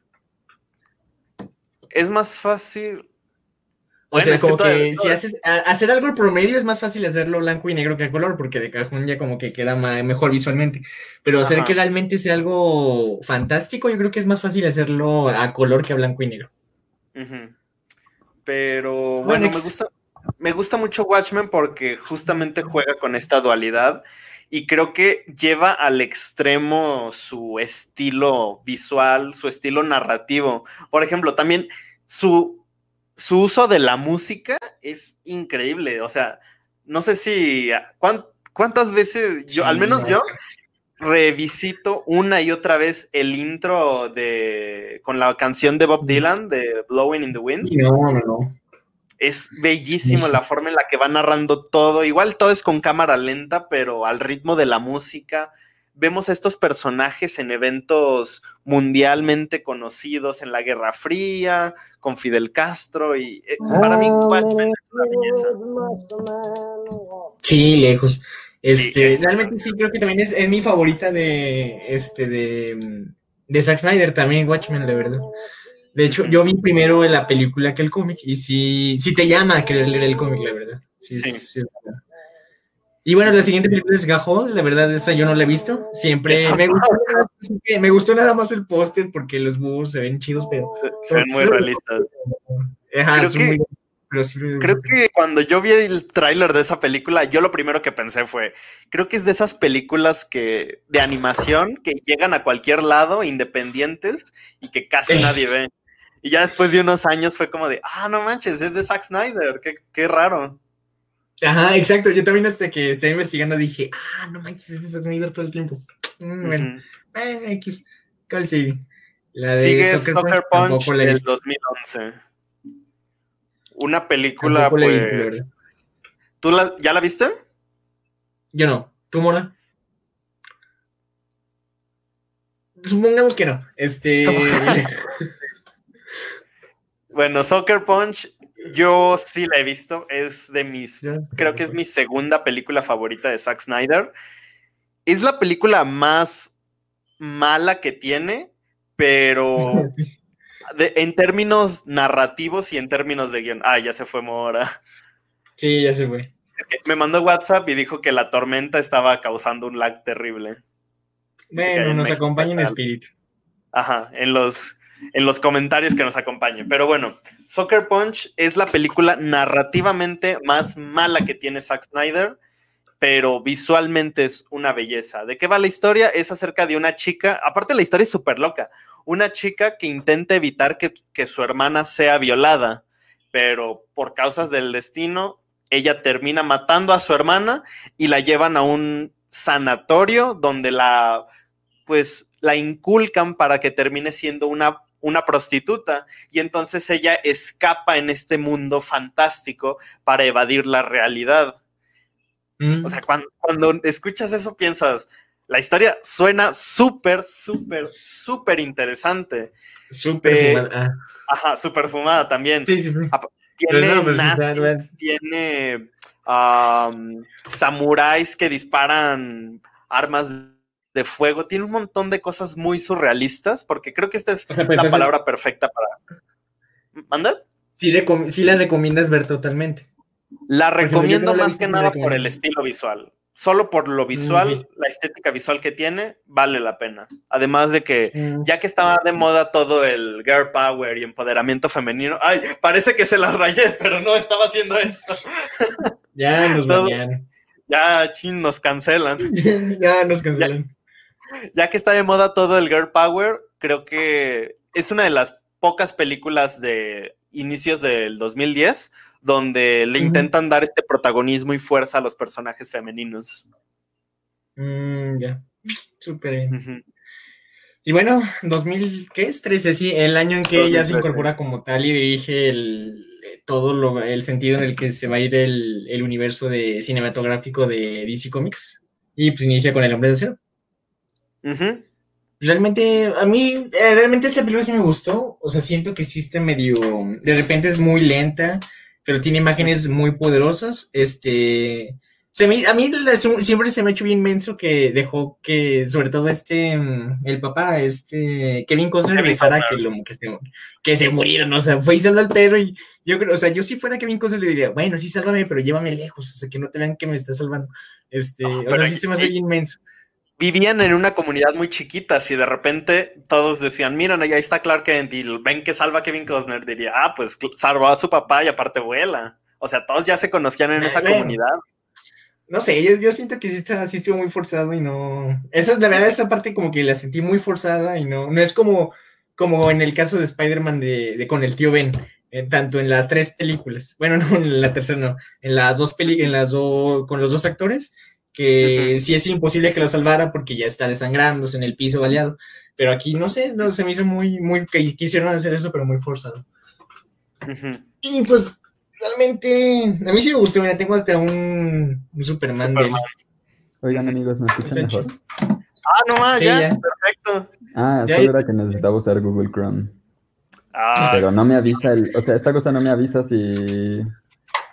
Es más fácil. O sea, como que, si haces hacer algo promedio es más fácil hacerlo blanco y negro que a color, porque de cajón ya como que queda mejor visualmente. Pero hacer que realmente sea algo fantástico, yo creo que es más fácil hacerlo a color que a blanco y negro. Pero bueno, me gusta, me gusta mucho Watchmen porque justamente juega con esta dualidad y creo que lleva al extremo su estilo visual, su estilo narrativo. Por ejemplo, también su su uso de la música es increíble. O sea, no sé si cuántas veces yo, al menos yo, revisito una y otra vez el intro de con la canción de Bob Dylan de Blowing in the Wind. No, no, no. Es bellísimo la forma en la que va narrando todo. Igual todo es con cámara lenta, pero al ritmo de la música vemos a estos personajes en eventos mundialmente conocidos en la Guerra Fría, con Fidel Castro, y eh, para mí Watchmen es una belleza. Sí, lejos. Este, realmente sí, creo que también es, mi favorita de este de, de Zack Snyder también, Watchmen, la verdad. De hecho, yo vi primero la película que el cómic, y sí, sí te llama a querer leer el cómic, la verdad. Sí, sí. sí y bueno, la siguiente película es Gajo, la verdad esa yo no la he visto. Siempre me gustó, me gustó nada más el póster porque los búhos se ven chidos, pero... Se, ven muy realistas. creo, que, creo que cuando yo vi el tráiler de esa película, yo lo primero que pensé fue, creo que es de esas películas que de animación que llegan a cualquier lado, independientes, y que casi nadie ve. Y ya después de unos años fue como de, ah, no manches, es de Zack Snyder, qué, qué raro. Ajá, exacto. Yo también hasta que estaba investigando dije, ah, no manches, es de Zack Snyder todo el tiempo. Mm, bueno, eh, X. ¿Cuál sigue? La de sigue Soccer, Punch, del 2011. Una película, pues... ¿Tú la, ya la viste? Yo no. ¿Tú, Mona? Supongamos que no. Este. bueno, Soccer Punch yo sí la he visto, es de mis, creo que es mi segunda película favorita de Zack Snyder. Es la película más mala que tiene, pero en términos narrativos y en términos de guion. Ah, ya se fue Mora. Sí, ya se fue. me mandó WhatsApp y dijo que la tormenta estaba causando un lag terrible. Bueno, nos acompaña en espíritu. Ajá, en los, en los comentarios que nos acompañen. Pero bueno, Soccer Punch es la película narrativamente más mala que tiene Zack Snyder, pero visualmente es una belleza. ¿De qué va la historia? Es acerca de una chica, aparte la historia es súper loca, una chica que intenta evitar que, que su hermana sea violada, pero por causas del destino, ella termina matando a su hermana y la llevan a un sanatorio donde la, pues, la inculcan para que termine siendo una, una prostituta y entonces ella escapa en este mundo fantástico para evadir la realidad. O sea, cuando, cuando escuchas eso piensas, la historia suena súper, súper, súper interesante. Súper fumada. Ajá, súper fumada también. Sí, sí, sí. Tiene, tiene samuráis que disparan armas de fuego. Tiene un montón de cosas muy surrealistas, porque creo que esta es la palabra perfecta para. ¿Manda? Sí, la recomiendas ver totalmente. La recomiendo más que nada por el estilo visual. Solo por lo visual, la estética visual que tiene, vale la pena. Además de que, ya que estaba de moda todo el girl power y empoderamiento femenino, ay, parece que se las rayé, pero no estaba haciendo esto. Ya nos Ya, chin, nos cancelan. ya nos cancelan ya que está de moda todo el girl power, creo que es una de las pocas películas de inicios del 2010 donde le intentan dar este protagonismo y fuerza a los personajes femeninos. Mm, ya, súper bien. Y bueno, 2000, ¿qué es? 13, sí, el año en que ella se incorpora como tal y dirige el, todo lo, el sentido en el que se va a ir el, el universo de cinematográfico de DC Comics. Y pues inicia con El Hombre de Acero. Realmente, a mí, eh, realmente esta película sí me gustó. O sea, siento que existe medio. De repente es muy lenta, pero tiene imágenes muy poderosas. Este. Se a mí siempre se me ha hecho bien menso que dejó que, sobre todo este, el papá, este, Kevin Costner, dejara que, lo, que, se, que se murieron, o sea, fue y salvó al perro y yo creo, o sea, yo si fuera Kevin Costner le diría, bueno, sí, sálvame, pero llévame lejos, o sea, que no te vean que me está salvando, este, o sea, sí se me hace bien menso vivían en una comunidad muy chiquita, si de repente todos decían, mira, ahí está Clark Kent y ven que salva a Kevin Costner, diría, ah, pues salvó a su papá y aparte vuela. O sea, todos ya se conocían en esa comunidad. No sé, yo, siento que sí, está, sí estuvo muy forzado y no... Eso, la verdad, esa parte como que la sentí muy forzada y no, no es como, como en el caso de Spider-Man de, con el tío Ben, eh, tanto en las tres películas, bueno, no, en la tercera no, en las dos películas, en las dos, con los dos actores, que sí es imposible que lo salvara porque ya está desangrándose en el piso baleado. Pero aquí, no sé, no, se me hizo muy, muy, que quisieron hacer eso, pero muy forzado. Y pues, realmente, a mí sí me gustó, mira, tengo hasta un, Superman, de Oigan, amigos, ¿me escuchan mejor? Ah, no más, ya, perfecto. Ah, solo era que necesitaba usar Google Chrome. Ah. Pero no me avisa, el, o sea, esta cosa no me avisa si...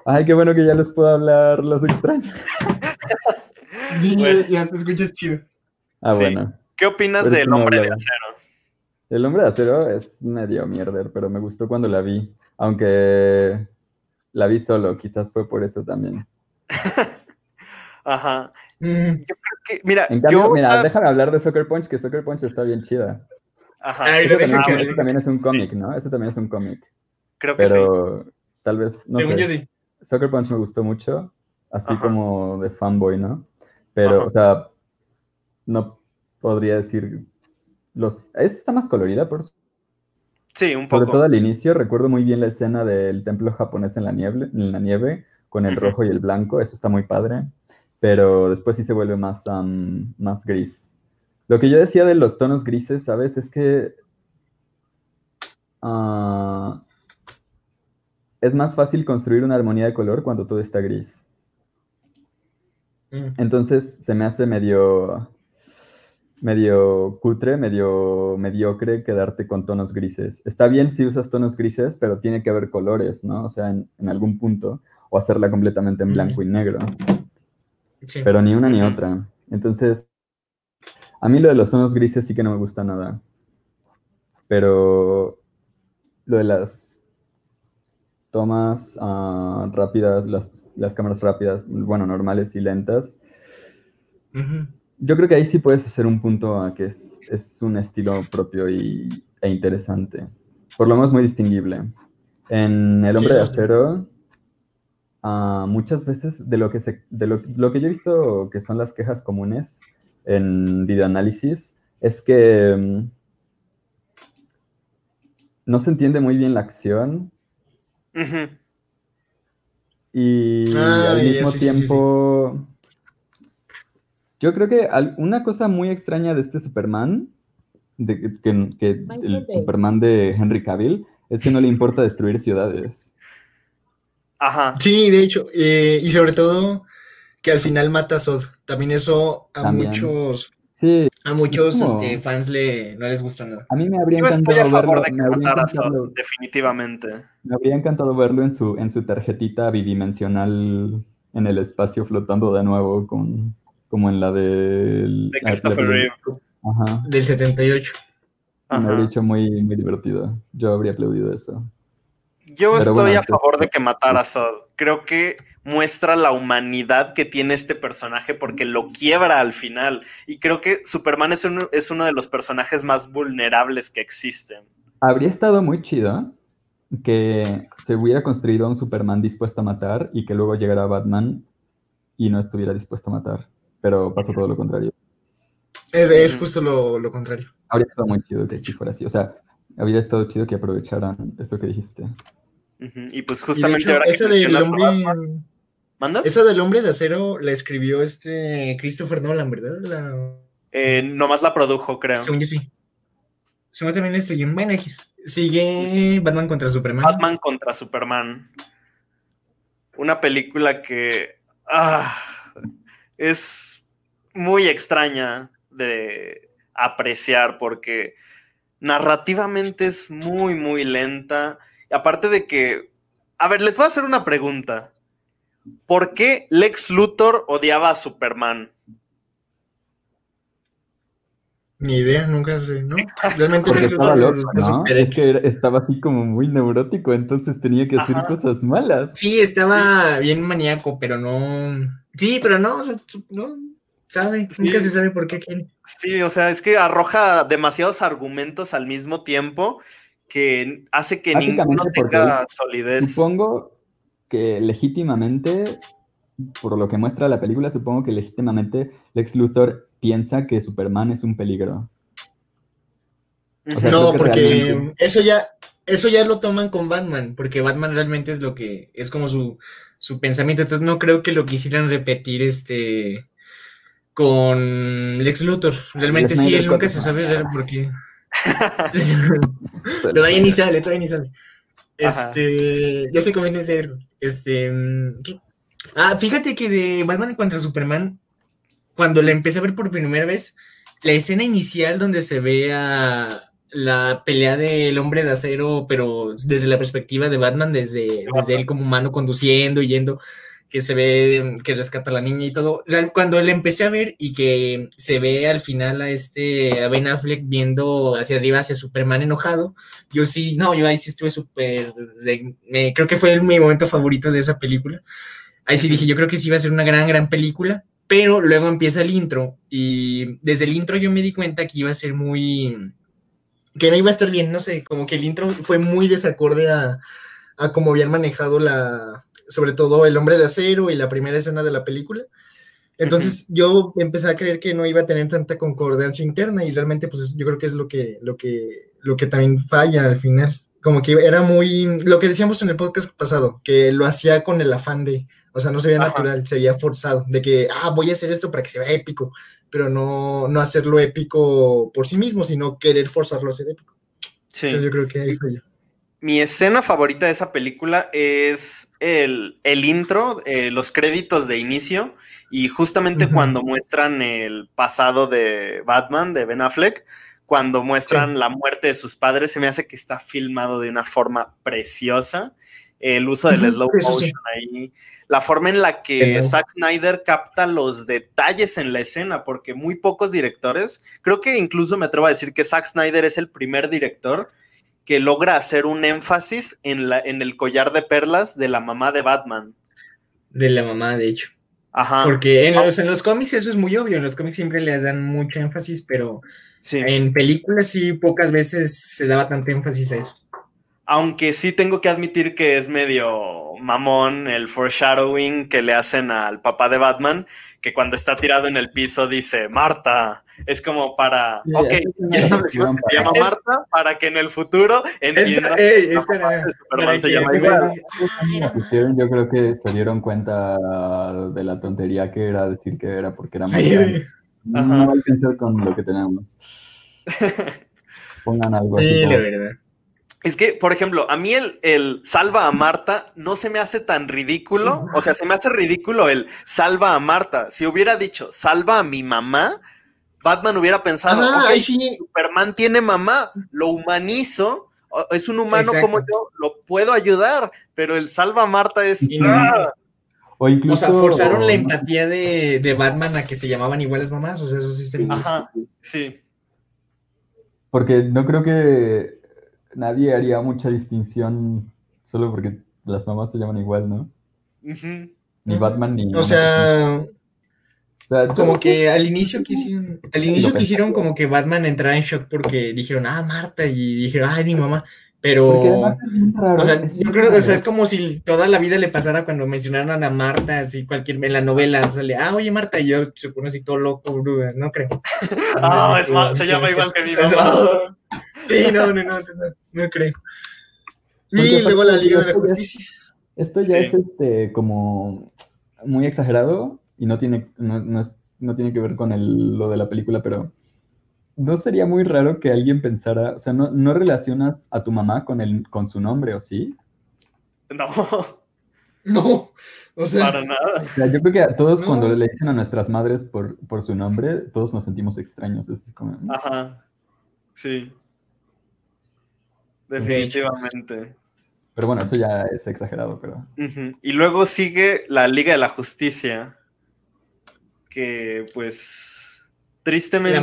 Ay, qué bueno que ya les puedo hablar, los extraños. Sí, ya te escuchas chido. Ah, bueno. ¿Qué opinas del hombre de acero? El hombre de acero es medio mierder, pero me gustó cuando la vi. Aunque la vi solo, quizás fue por eso también. Ajá. Mm. Yo creo que, mira, en cambio, mira, déjame hablar de Soccer Punch, que Soccer Punch está bien chida. Ajá. Ese también, también, es un cómic, ¿no? Ese también es un cómic. Creo que pero tal vez, no Según Yo sí. Soccer Punch me gustó mucho, así como de fanboy, ¿no? Pero, o sea, no podría decir. Los, esta está más colorida, por Sí, un poco. Sobre todo al inicio, recuerdo muy bien la escena del templo japonés en la nieve, en la nieve con el rojo y el blanco, eso está muy padre. Pero después sí se vuelve más, más gris. Lo que yo decía de los tonos grises, ¿sabes? Es que. Ah, es más fácil construir una armonía de color cuando todo está gris. Mm. Entonces se me hace medio, medio cutre, medio mediocre quedarte con tonos grises. Está bien si usas tonos grises, pero tiene que haber colores, ¿no? O sea, en, algún punto, o hacerla completamente en blanco y negro. Pero ni una ni otra. Entonces, a mí lo de los tonos grises sí que no me gusta nada. Pero lo de las tomas ah, rápidas, las, las, cámaras rápidas, bueno, normales y lentas. yo creo que ahí sí puedes hacer un punto a que es, un estilo propio y, e interesante. Por lo menos muy distinguible. En El Hombre de Acero, ah, muchas veces de lo que se, de lo, que yo he visto que son las quejas comunes en videoanálisis es que mm, no se entiende muy bien la acción. Y al mismo tiempo. Yo creo que una cosa muy extraña de este Superman, de, que, el Superman de Henry Cavill, es que no le importa destruir ciudades. Ajá. Sí, de hecho, eh, y sobre todo que al final mata a Zod. También eso a muchos Sí. A muchos este, fans le, no les gustó nada. A mí me habría encantado verlo. definitivamente. Me habría encantado verlo en su, en su tarjetita bidimensional en el espacio flotando de nuevo, con, como en la del, de Christopher Reeve. Ajá. Del 78. Me habría hecho muy, muy divertido. Yo habría aplaudido eso. Yo estoy a favor de que matara a Sod. Creo que muestra la humanidad que tiene este personaje porque lo quiebra al final. Y creo que Superman es uno, es uno de los personajes más vulnerables que existen. Habría estado muy chido que se hubiera construido un Superman dispuesto a matar y que luego llegara Batman y no estuviera dispuesto a matar. Pero pasó todo lo contrario. Es, justo lo, contrario. Habría estado muy chido que si fuera así. O sea, habría estado chido que aprovecharan eso que dijiste. Y pues justamente ahora que esa del hombre de acero la escribió este Christopher Nolan, ¿verdad? La... Eh, nomás la produjo, creo. Según yo sí. Según también es Bueno, sigue Batman contra Superman. Batman contra Superman. Una película que ah, es muy extraña de apreciar porque narrativamente es muy, muy lenta. Aparte de que, a ver, les voy a hacer una pregunta. ¿Por qué Lex Luthor odiaba a Superman? Ni idea, nunca sé, ¿no? Realmente estaba loco, ¿no? Es que estaba así como muy neurótico, entonces tenía que hacer cosas malas. Sí, estaba bien maníaco, pero no. Sí, pero no, o sea, no sabe, nunca se sabe por qué quiere. Sí, o sea, es que arroja demasiados argumentos al mismo tiempo que hace que ninguno tenga solidez. Supongo que legítimamente, por lo que muestra la película, supongo que legítimamente Lex Luthor piensa que Superman es un peligro. no, porque eso ya, eso ya lo toman con Batman, porque Batman realmente es lo que, es como su, su pensamiento, entonces no creo que lo quisieran repetir este con Lex Luthor. Realmente sí, él nunca se sabe por qué. todavía ni sale, todavía ni sale. Este, ya sé cómo viene ese Este, ¿qué? Ah, fíjate que de Batman contra Superman, cuando la empecé a ver por primera vez, la escena inicial donde se ve a la pelea del hombre de acero, pero desde la perspectiva de Batman, desde, desde él como humano conduciendo y yendo que se ve que rescata a la niña y todo. Cuando le empecé a ver y que se ve al final a este a Ben Affleck viendo hacia arriba hacia Superman enojado, yo sí, no, yo ahí sí estuve súper, creo que fue mi momento favorito de esa película. Ahí sí dije, yo creo que sí iba a ser una gran, gran película, pero luego empieza el intro y desde el intro yo me di cuenta que iba a ser muy, que no iba a estar bien, no sé, como que el intro fue muy desacorde a, a cómo habían manejado la, sobre todo El hombre de acero y la primera escena de la película. Entonces yo empecé a creer que no iba a tener tanta concordancia interna y realmente pues yo creo que es lo que, lo que, lo que también falla al final. Como que era muy, lo que decíamos en el podcast pasado, que lo hacía con el afán de, o sea, no se veía natural, se veía forzado, de que, ah, voy a hacer esto para que se vea épico, pero no, no hacerlo épico por sí mismo, sino querer forzarlo a ser épico. Sí. Entonces yo creo que ahí falló mi escena favorita de esa película es el, intro, eh, los créditos de inicio y justamente cuando muestran el pasado de Batman, de Ben Affleck, cuando muestran la muerte de sus padres, se me hace que está filmado de una forma preciosa. El uso del slow motion ahí, la forma en la que Zack Snyder capta los detalles en la escena, porque muy pocos directores, creo que incluso me atrevo a decir que Zack Snyder es el primer director que logra hacer un énfasis en, la, en el collar de perlas de la mamá de Batman. De la mamá, de hecho. Ajá. Porque en los, en los cómics eso es muy obvio, en los cómics siempre le dan mucho énfasis, pero en películas sí pocas veces se daba tanto énfasis a eso. Aunque sí tengo que admitir que es medio mamón el foreshadowing que le hacen al papá de Batman, que cuando está tirado en el piso dice, Marta, es como para, ok, ya que se llama Marta, para que en el futuro entienda que Superman se llama igual. Yo creo que se dieron cuenta de la tontería que era decir que era porque era Marta. No alcanzar con lo que tenemos. Pongan algo sí, la verdad. Es que, por ejemplo, a mí el, el, salva a Marta no se me hace tan ridículo. O sea, se me hace ridículo el salva a Marta. Si hubiera dicho salva a mi mamá, Batman hubiera pensado, Superman tiene mamá, lo humanizo, es un humano como yo, lo puedo ayudar, pero el salva a Marta es... ¡ah! O, incluso, sea, forzaron la empatía de, de, Batman a que se llamaban iguales mamás, o sea, eso sí está bien. Ajá, sí. Porque no creo que nadie haría mucha distinción solo porque las mamás se llaman igual, ¿no? Ni Batman ni... O sea, como que al inicio quisieron, al inicio quisieron como que Batman entrara en shock porque dijeron, ah, Marta, y dijeron, ay, mi mamá. Pero, o sea, yo creo que es como si toda la vida le pasara cuando mencionaron a Marta, así cualquier, en la novela sale, ah, oye Marta, y yo se pone así todo loco, no creo. Ah, es se llama igual que mi mamá. Sí, no, no, no, no, creo. Y luego la Liga de la Justicia. Esto ya es este como muy exagerado y no tiene, no, es, no tiene que ver con el, lo de la película, pero ¿no sería muy raro que alguien pensara, o sea, no, no relacionas a tu mamá con, el, con su nombre, ¿o sí? No. No, o sea, para nada. O sea, yo creo que a todos cuando le dicen a nuestras madres por, por su nombre, todos nos sentimos extraños. Es como... Ajá, sí. Definitivamente. Pero bueno, eso ya es exagerado, pero... Y luego sigue la Liga de la Justicia, que pues tristemente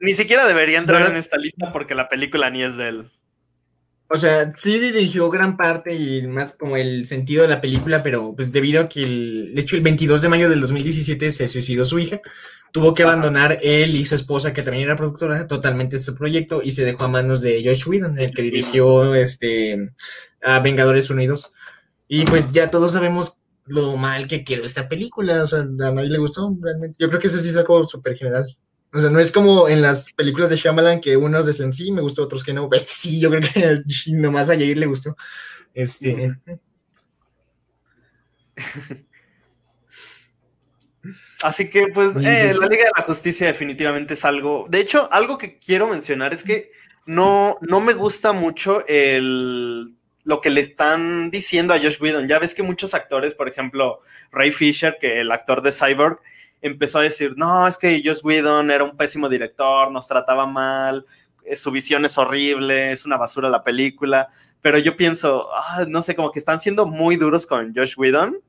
ni siquiera debería entrar en esta lista porque la película ni es de él. O sea, sí dirigió gran parte y más como el sentido de la película, pero pues debido a que, el, de hecho, el 22 de mayo del 2017 se suicidó su hija, tuvo que abandonar él y su esposa, que también era productora, totalmente este proyecto y se dejó a manos de Josh Whedon, el que dirigió este, a Vengadores Unidos. Y pues ya todos sabemos lo mal que quedó esta película, o sea, a nadie le gustó realmente. Yo creo que eso sí sacó súper general. O sea, no es como en las películas de Shyamalan que unos dicen sí, me gustó, otros que no. Este sí, yo creo que nomás a Jair le gustó. Este. Así que, pues, eh, la Liga de la Justicia definitivamente es algo. De hecho, algo que quiero mencionar es que no, no me gusta mucho el lo que le están diciendo a Josh Whedon. Ya ves que muchos actores, por ejemplo, Ray Fisher, que el actor de Cyborg, empezó a decir, no, es que Josh Whedon era un pésimo director, nos trataba mal, eh, su visión es horrible, es una basura la película, pero yo pienso, ah, no sé, como que están siendo muy duros con Josh Whedon.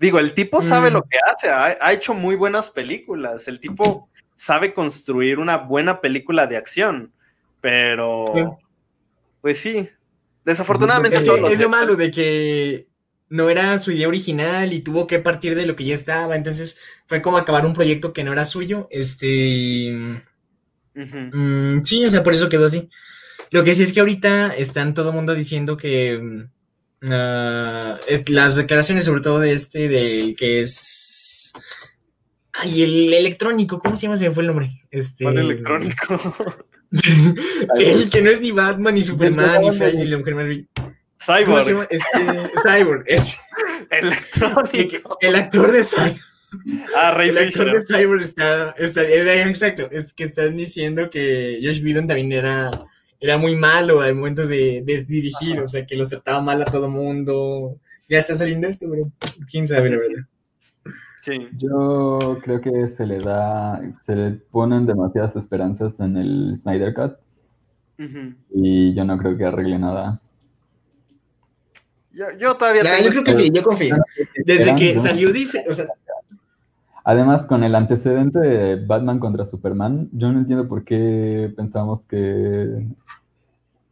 Digo, el tipo sabe mm. lo que hace, ha, hecho muy buenas películas, el tipo sabe construir una buena película de acción, pero, pues sí, desafortunadamente es, es lo malo de que no era su idea original y tuvo que partir de lo que ya estaba, entonces fue como acabar un proyecto que no era suyo, este... Mm, sí, o sea, por eso quedó así. Lo que sí es que ahorita están todo el mundo diciendo que ah, las declaraciones, sobre todo de este, del que es... Ay, el electrónico, ¿cómo se llama? Se me fue el nombre. Este... ¿Cuál electrónico? el que no es ni Batman, ni Superman, ni Flash, ni la Mujer Maravilla. Cyborg. Este, Cyborg. Este. Electrónico. El, actor de Cyborg. Ah, Ray El actor de Cyborg está, está era, exacto, es que están diciendo que Josh Whedon también era, era muy malo al momento de, de dirigir, o sea, que los trataba mal a todo mundo. Ya está saliendo esto, pero quién sabe la verdad. Sí. Yo creo que se le da, se le ponen demasiadas esperanzas en el Snyder Cut. Y yo no creo que arregle nada. Yo, todavía tengo Yo creo que sí, yo confío. Desde que salió diferente, o sea... Además, con el antecedente de Batman contra Superman, yo no entiendo por qué pensamos que...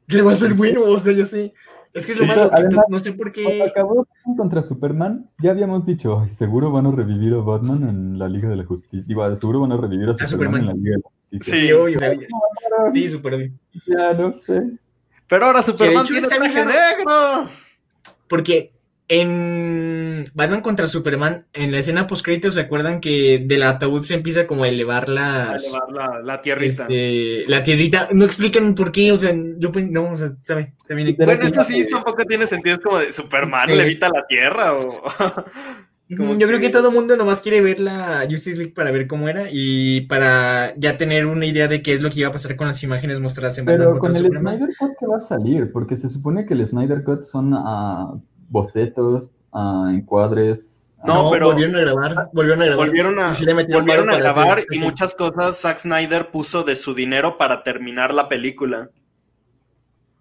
Que va a ser bueno, o sea, yo sí. Es que es lo malo, Además, no, sé por qué. Cuando acabó contra Superman, ya habíamos dicho, seguro van a revivir a Batman en la Liga de la Justicia. Digo, seguro van a revivir a Superman, en la Liga de la Justicia. Sí, obvio. Sí, súper obvio. Ya, no sé. Pero ahora Superman tiene traje negro. Porque en Batman contra Superman, en la escena post crédito, ¿se acuerdan que del ataúd se empieza como a elevar las. A elevar la, tierrita. Este, la tierrita. No explican por qué, o sea, yo pues, no, o sea, ¿sabe? También bueno, eso sí tampoco tiene sentido, es como de Superman levita la tierra o. yo creo que todo el mundo nomás quiere ver la Justice League para ver cómo era y para ya tener una idea de qué es lo que iba a pasar con las imágenes mostradas en Pero con el Snyder Cut que va a salir, porque se supone que el Snyder Cut son a bocetos, a encuadres. No, pero volvieron a grabar, volvieron a grabar. Volvieron a, volvieron a grabar y muchas cosas Zack Snyder puso de su dinero para terminar la película.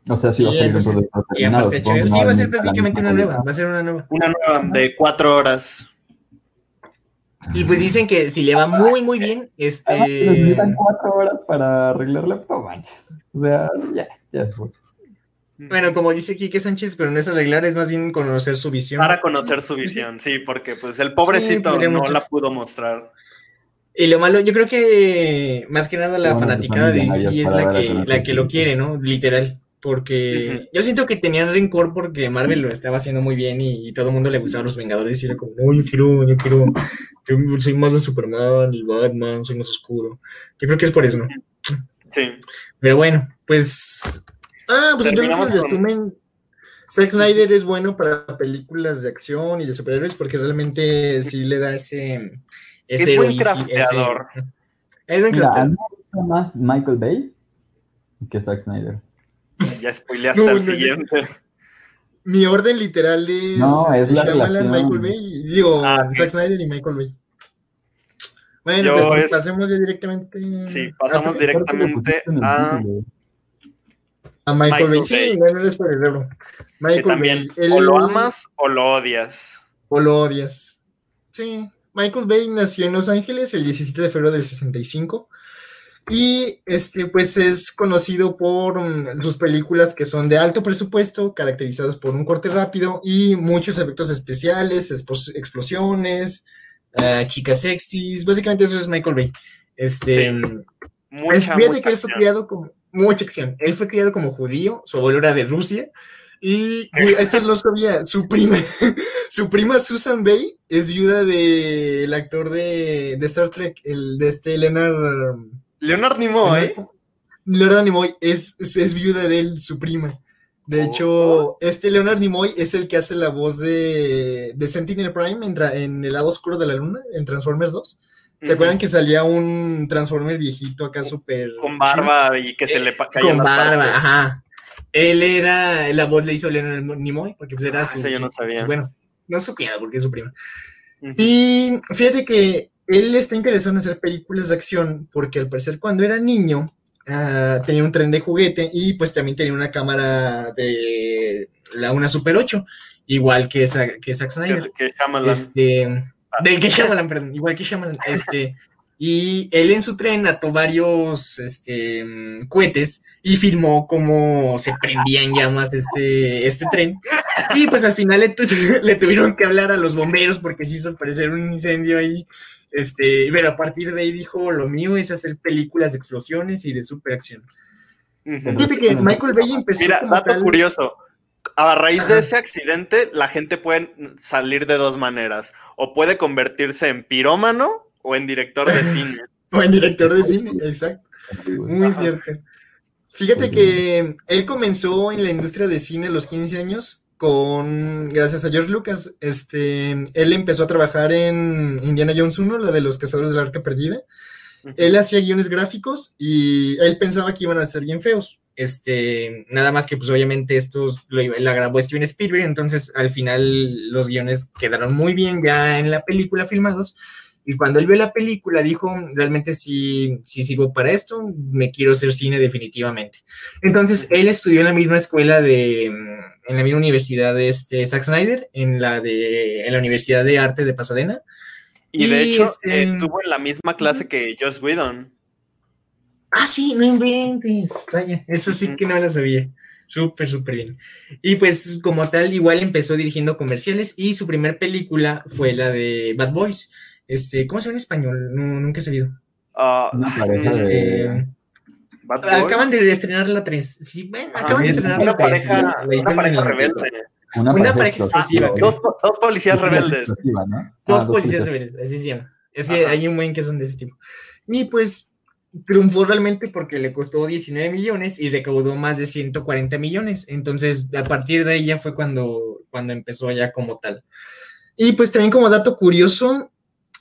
O sea, sí, va a ser entonces, terminado, sí, va a ser prácticamente una nueva, va a ser una nueva. Una nueva de cuatro horas. Y pues dicen que si le va muy, muy bien, este... Necesitan cuatro horas para arreglarla, no manches. O sea, ya, ya es bueno. Bueno, como dice Quique Sánchez, pero no es arreglar, es más bien conocer su visión. Para conocer su visión, sí, porque pues el pobrecito no la pudo mostrar. Y lo malo, yo creo que más que nada la fanaticada de DC es la que, la que lo quiere, ¿no? Literal. Porque yo siento que tenían rencor porque Marvel lo estaba haciendo muy bien y, todo el mundo le gustaba los Vengadores y era como, no, yo quiero, yo quiero, yo soy más de Superman y Batman, soy más oscuro. Yo creo que es por eso, ¿no? Sí. Pero bueno, pues Ah, pues entonces el resumen. Zack Snyder es bueno para películas de acción y de superhéroes porque realmente sí le da ese. ese es buen crafteador. Es buen crafteador. más Michael Bay que Zack Snyder. Ya spoileaste al siguiente. Mi orden literal es. No, es la relación. Michael Bay. Digo, ah, Zack Snyder y Michael Bay. Bueno, pues pasemos ya directamente. Sí, pasamos directamente a a Michael, Bay. Sí, no, Michael también, o lo amas o lo odias. O lo odias. Sí. Michael Bay nació en Los Ángeles el 17 de febrero del 65 y este pues es conocido por mm, sus películas que son de alto presupuesto, caracterizadas por un corte rápido y muchos efectos especiales, explosiones, uh, chicas sexys, básicamente eso es Michael Bay. Este, mm, mucha, fíjate que él fue criado como mucha acción. Él fue criado como judío, su abuelo era de Rusia, y eso lo sabía. Su prima, su prima Susan Bay es viuda del actor de, Star Trek, el de este Leonard. Leonard Nimoy. Leonard Nimoy es, es, viuda de él, su prima. De hecho, oh. este Leonard Nimoy es el que hace la voz de, de Sentinel Prime en, en El lado oscuro de la luna, en Transformers 2. ¿Se acuerdan que salía un Transformer viejito acá súper... Con barba y que se le caía Con barba, ajá. Él era, la voz le hizo Leonard Nimoy, porque pues era ah, su... yo no sabía. Bueno, no supiera porque es su prima. Y fíjate que él está interesado en hacer películas de acción, porque al parecer cuando era niño uh, tenía un tren de juguete y pues también tenía una cámara de la una Super 8, igual que, esa, que Zack Snyder. Que, que este, del que Shyamalan, perdón, igual que Shyamalan. Este, y él en su tren ató varios este, cohetes y filmó cómo se prendían llamas este, este tren. Y pues al final le, tuvieron que hablar a los bomberos porque se hizo parecer un incendio ahí. Este, pero a partir de ahí dijo, lo mío es hacer películas de explosiones y de superacción. Fíjate que Michael Bay empezó. Mira, dato curioso a raíz de ese accidente, la gente puede salir de dos maneras. O puede convertirse en pirómano o en director de cine. o en director de cine, exacto. Muy cierto. Fíjate que él comenzó en la industria de cine a los 15 años con, gracias a George Lucas, este, él empezó a trabajar en Indiana Jones 1, la de los cazadores del arca perdida. Él hacía guiones gráficos y él pensaba que iban a ser bien feos. Este, nada más que pues obviamente estos lo, la grabó Steven Spielberg, entonces al final los guiones quedaron muy bien ya en la película filmados. Y cuando él vio la película dijo, realmente si si sigo para esto, me quiero hacer cine definitivamente. Entonces él estudió en la misma escuela de, en la misma universidad de este Zack Snyder, en la, de, en la Universidad de Arte de Pasadena. Y, de hecho este, estuvo en la misma clase que Joss Whedon. Ah, sí, no inventes. Vaya, eso sí que no lo sabía. Súper, súper bien. Y pues como tal, igual empezó dirigiendo comerciales y su primer película fue la de Bad Boys. Este, ¿cómo se llama en español? nunca he sabido. Uh, este, acaban de estrenar la 3. Sí, bueno, ah, acaban de estrenar la 3. Pareja, una pareja rebelde. Una, pareja, explosiva. dos, dos, policías rebeldes. ¿no? Dos ah, policías rebeldes, así se llama. Es que hay un buen que son de ese tipo. Y pues triunfó realmente porque le costó 19 millones y recaudó más de 140 millones. Entonces, a partir de ella fue cuando, cuando empezó ya como tal. Y pues también como dato curioso,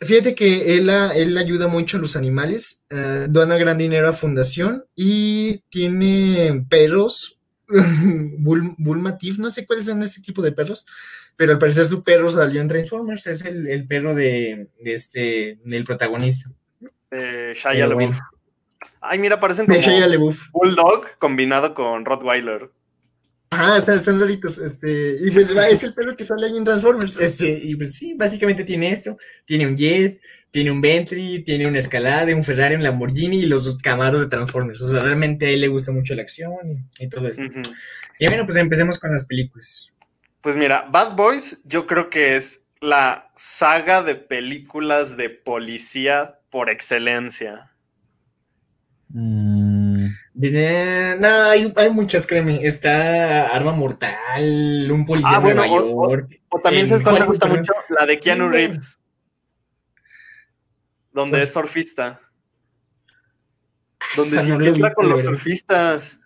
fíjate que él, él ayuda mucho a los animales, uh, dona gran dinero a fundación y tiene perros, Bull, Bullmatif, no sé cuáles son este tipo de perros, pero al parecer su perro salió en Transformers, es el, el perro de, de, este, del protagonista. Eh, Shia LaBeouf. Ay, mira, parecen como Bulldog combinado con Rottweiler. Ah, están loritos, este, y pues va, es el pelo que sale ahí en Transformers, este, y pues sí, básicamente tiene esto, tiene un Jet, tiene un Bentley, tiene una Escalade, un Ferrari, un Lamborghini y los Camaros de Transformers, o sea, realmente a él le gusta mucho la acción y, todo esto. Y bueno, pues empecemos con las películas. Pues mira, Bad Boys yo creo que es la saga de películas de policía por excelencia. Mm. No, hay, muchas, créeme. Está Arma Mortal, un policía ah, de O, también sabes cuál me gusta mucho, la de Keanu Reeves. Donde es surfista. Donde se encuentra con los surfistas.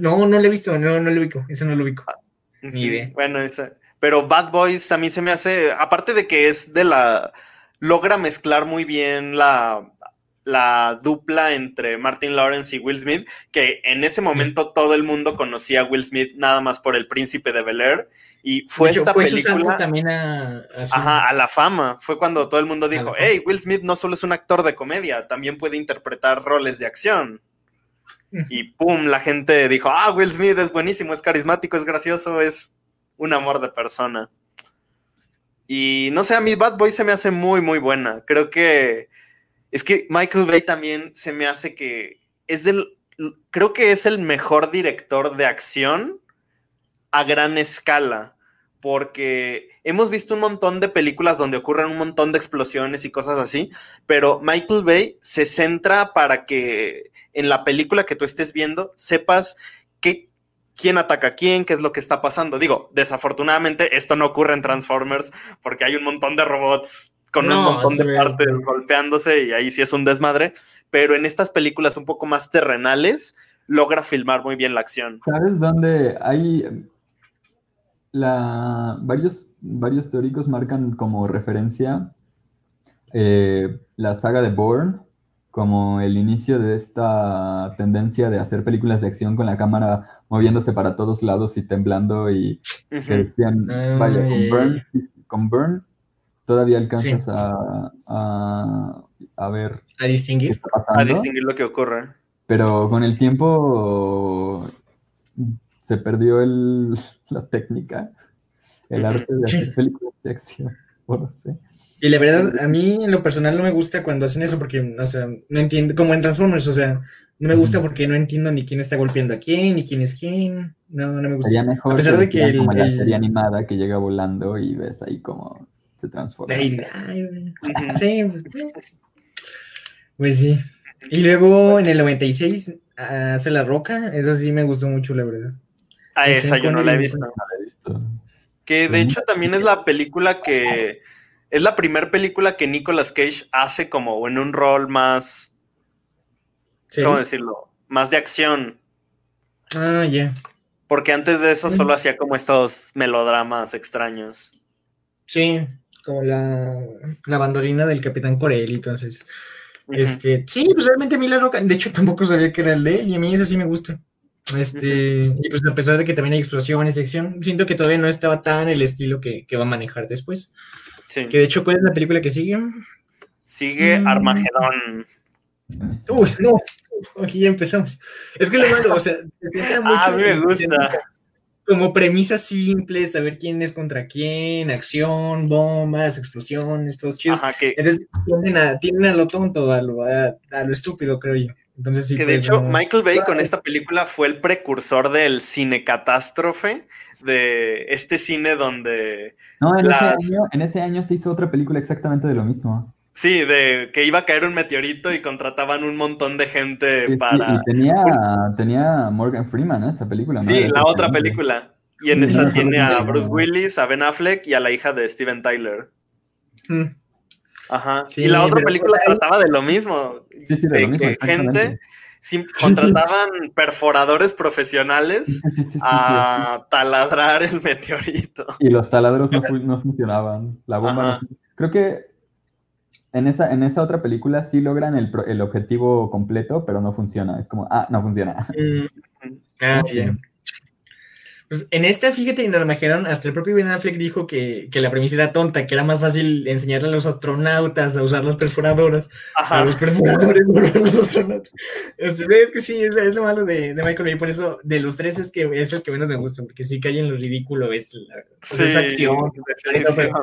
No, no, lo he visto, no, no lo ubico, eso no lo ubico. Ah, Ni idea. Bueno, esa. Pero Bad Boys a mí se me hace, aparte de que es de la, logra mezclar muy bien la, la dupla entre Martin Lawrence y Will Smith, que en ese momento todo el mundo conocía a Will Smith nada más por el príncipe de Bel Air. Y fue esta película. también a, Ajá, a la fama. Fue cuando todo el mundo dijo: Hey, Will Smith no solo es un actor de comedia, también puede interpretar roles de acción. Y pum, la gente dijo: Ah, Will Smith es buenísimo, es carismático, es gracioso, es un amor de persona. Y no sé, a mí Bad Boy se me hace muy, muy buena. Creo que es que Michael Bay también se me hace que es del, creo que es el mejor director de acción a gran escala, porque hemos visto un montón de películas donde ocurren un montón de explosiones y cosas así, pero Michael Bay se centra para que en la película que tú estés viendo sepas qué, quién ataca a quién, qué es lo que está pasando. Digo, desafortunadamente esto no ocurre en Transformers porque hay un montón de robots con un montón de partes golpeándose y ahí sí es un desmadre, pero en estas películas un poco más terrenales logra filmar muy bien la acción. ¿Sabes dónde hay la varios varios teóricos marcan como referencia eh, la saga de Bourne como el inicio de esta tendencia de hacer películas de acción con la cámara moviéndose para todos lados y temblando y decían, vaya, con con Burn todavía alcanzas a, a, ver. A distinguir. A distinguir lo que ocurre. Pero con el tiempo se perdió el, la técnica, el arte de hacer películas de acción. no sé. Y la verdad, a mí en lo personal no me gusta cuando hacen eso porque, o sea, no entiendo, como en Transformers, o sea, no me gusta porque no entiendo ni quién está golpeando a quién, ni quién es quién. No, no me gusta. Sería mejor a pesar de que como la serie animada que llega volando y ves ahí como se transforma. sí, pues, pues, sí. Y luego en el 96 hace La Roca, esa sí me gustó mucho, la verdad. Ah, esa yo no la he visto. Que de hecho también es la película que es la primera película que Nicolas Cage hace como en un rol más, ¿cómo decirlo? Más de acción. Ah, ya. Porque antes de eso solo hacía como estos melodramas extraños. Sí, como la, la bandolina del Capitán Corelli, entonces. Este, sí, pues realmente a mí la roca, de hecho tampoco sabía que era el de él, y a mí ese sí me gusta. Este, y pues a pesar de que también hay explosiones y acción, siento que todavía no estaba tan el estilo que, va a manejar después. Sí. Que de hecho, ¿cuál es la película que sigue? Sigue mm. Armagedón. Uy, no, aquí ya empezamos. Es que lo malo, o sea, ah, a mí me gusta. Como premisa simple, saber quién es contra quién, acción, bombas, explosiones, todos chidos. Entonces tienden a, tienden a, lo tonto, a lo, a, lo, estúpido, creo yo. Entonces, sí, que de hecho, Michael Bay con esta película fue el precursor del cine catástrofe, de este cine donde. No, en, ese año, en ese año se hizo otra película exactamente de lo mismo. Sí, de que iba a caer un meteorito y contrataban un montón de gente para. Y tenía, tenía Morgan Freeman, ¿eh? esa película. Sí, la otra película. Y en esta tiene a Bruce Willis, a Ben Affleck y a la hija de Steven Tyler. Mm. Ajá. y la otra película trataba de lo mismo. Sí, sí, de, lo mismo. gente contrataban perforadores profesionales a taladrar el meteorito. Y los taladros no, funcionaban. La bomba Creo que en esa, en esa otra película sí logran el, el, objetivo completo, pero no funciona. Es como, ah, no funciona. Mm. Ah, bien. Pues en esta, fíjate, en Armageddon, hasta el propio Ben Affleck dijo que, que, la premisa era tonta, que era más fácil enseñarle a los astronautas a usar las perforadoras, a los perforadores a los astronautas. es que sí, es, lo malo de, de, Michael Bay, por eso de los tres es que es el que menos me gusta, porque sí cae en lo ridículo, es la pues, esa acción.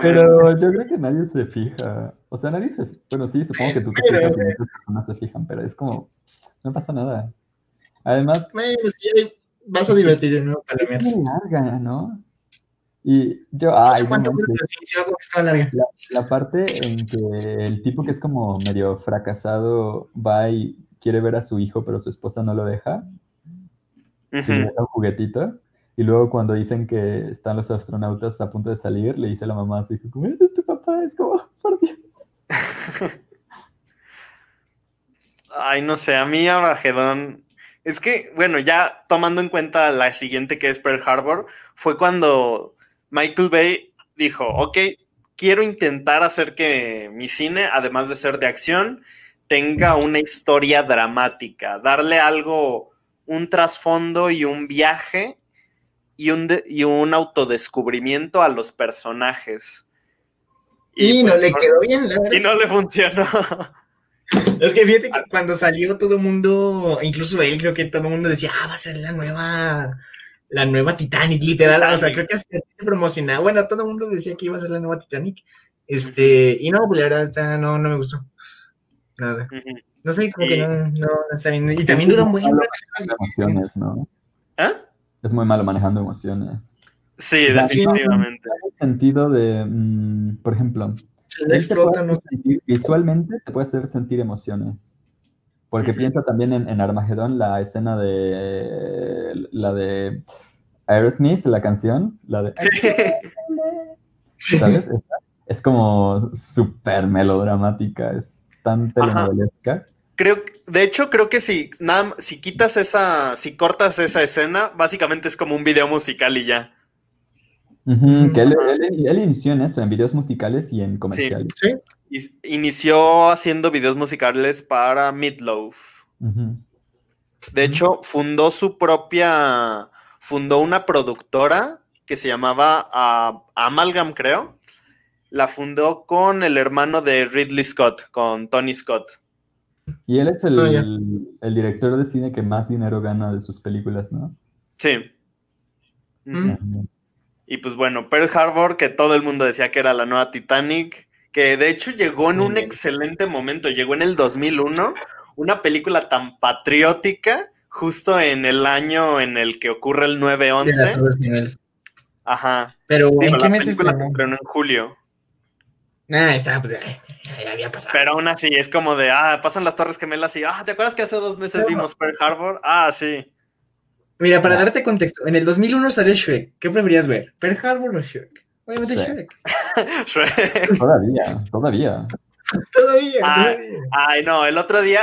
Pero, yo creo que nadie se fija, o sea, nadie se, bueno, sí, supongo que tú te fijas y muchas personas se fijan, pero es como, no pasa nada. Además... Bueno, sí, vas a divertir ¿no? Es larga, ¿no? Y yo, ay, ¿Cuánto la, la, parte en que el tipo que es como medio fracasado va y quiere ver a su hijo, pero su esposa no lo deja. Y le da un juguetito. Y luego cuando dicen que están los astronautas a punto de salir, le dice a la mamá a su hijo, ¿cómo es tu papá? Es como, por Dios. Ay, no sé, a mí Aragedón es que, bueno, ya tomando en cuenta la siguiente que es Pearl Harbor, fue cuando Michael Bay dijo, ok, quiero intentar hacer que mi cine, además de ser de acción, tenga una historia dramática, darle algo, un trasfondo y un viaje y un, y un autodescubrimiento a los personajes. Y, no pues le quedó bien, la verdad. Y no le funcionó. Es que fíjate que cuando salió todo el mundo, incluso él, creo que todo el mundo decía, ah, va a ser la nueva, la nueva Titanic, literal. O sea, creo que así se promocionaba. Bueno, todo el mundo decía que iba a ser la nueva Titanic. Este, y no, pues la verdad, no, no me gustó. Nada. No sé, como que no, no, está bien. Y también dura muy emociones, ¿no? ¿Ah? Es muy malo manejando emociones. Sí, definitivamente. En el sentido de, mm, por ejemplo, visualmente te puede hacer sentir emociones. Porque piensa también en, en, Armagedón la escena de la de Aerosmith, la canción, la de ¿sabes? Es, como súper melodramática, es tan telenovelesca. Creo, de hecho, creo que si, nada, si quitas esa, si cortas esa escena, básicamente es como un video musical y ya que él, inició en eso, en videos musicales y en comerciales. Sí, Inició haciendo videos musicales para Meatloaf. De hecho, fundó su propia, fundó una productora que se llamaba ah, Amalgam, creo. La fundó con el hermano de Ridley Scott, con Tony Scott. Y él es el, ah, director de cine que más dinero gana de sus películas, ¿no? Sí. Y pues bueno, Pearl Harbor, que todo el mundo decía que era la nueva Titanic, que de hecho llegó en un excelente momento, llegó en el 2001, una película tan patriótica, justo en el año en el que ocurre el 9-11. Ajá. Pero ¿en qué mes en julio. Ah, está, pues ya, había pasado. Pero aún así, es como de, ah, pasan las Torres Gemelas y, ah, ¿te acuerdas que hace dos meses vimos Pearl Harbor? Ah, sí. Mira, para darte contexto, en el 2001 salió Shrek. ¿Qué preferías ver? ¿Pearl Harbor o Shrek? Obviamente Shrek. Shrek. Todavía, todavía. Todavía, ay, no, el otro día.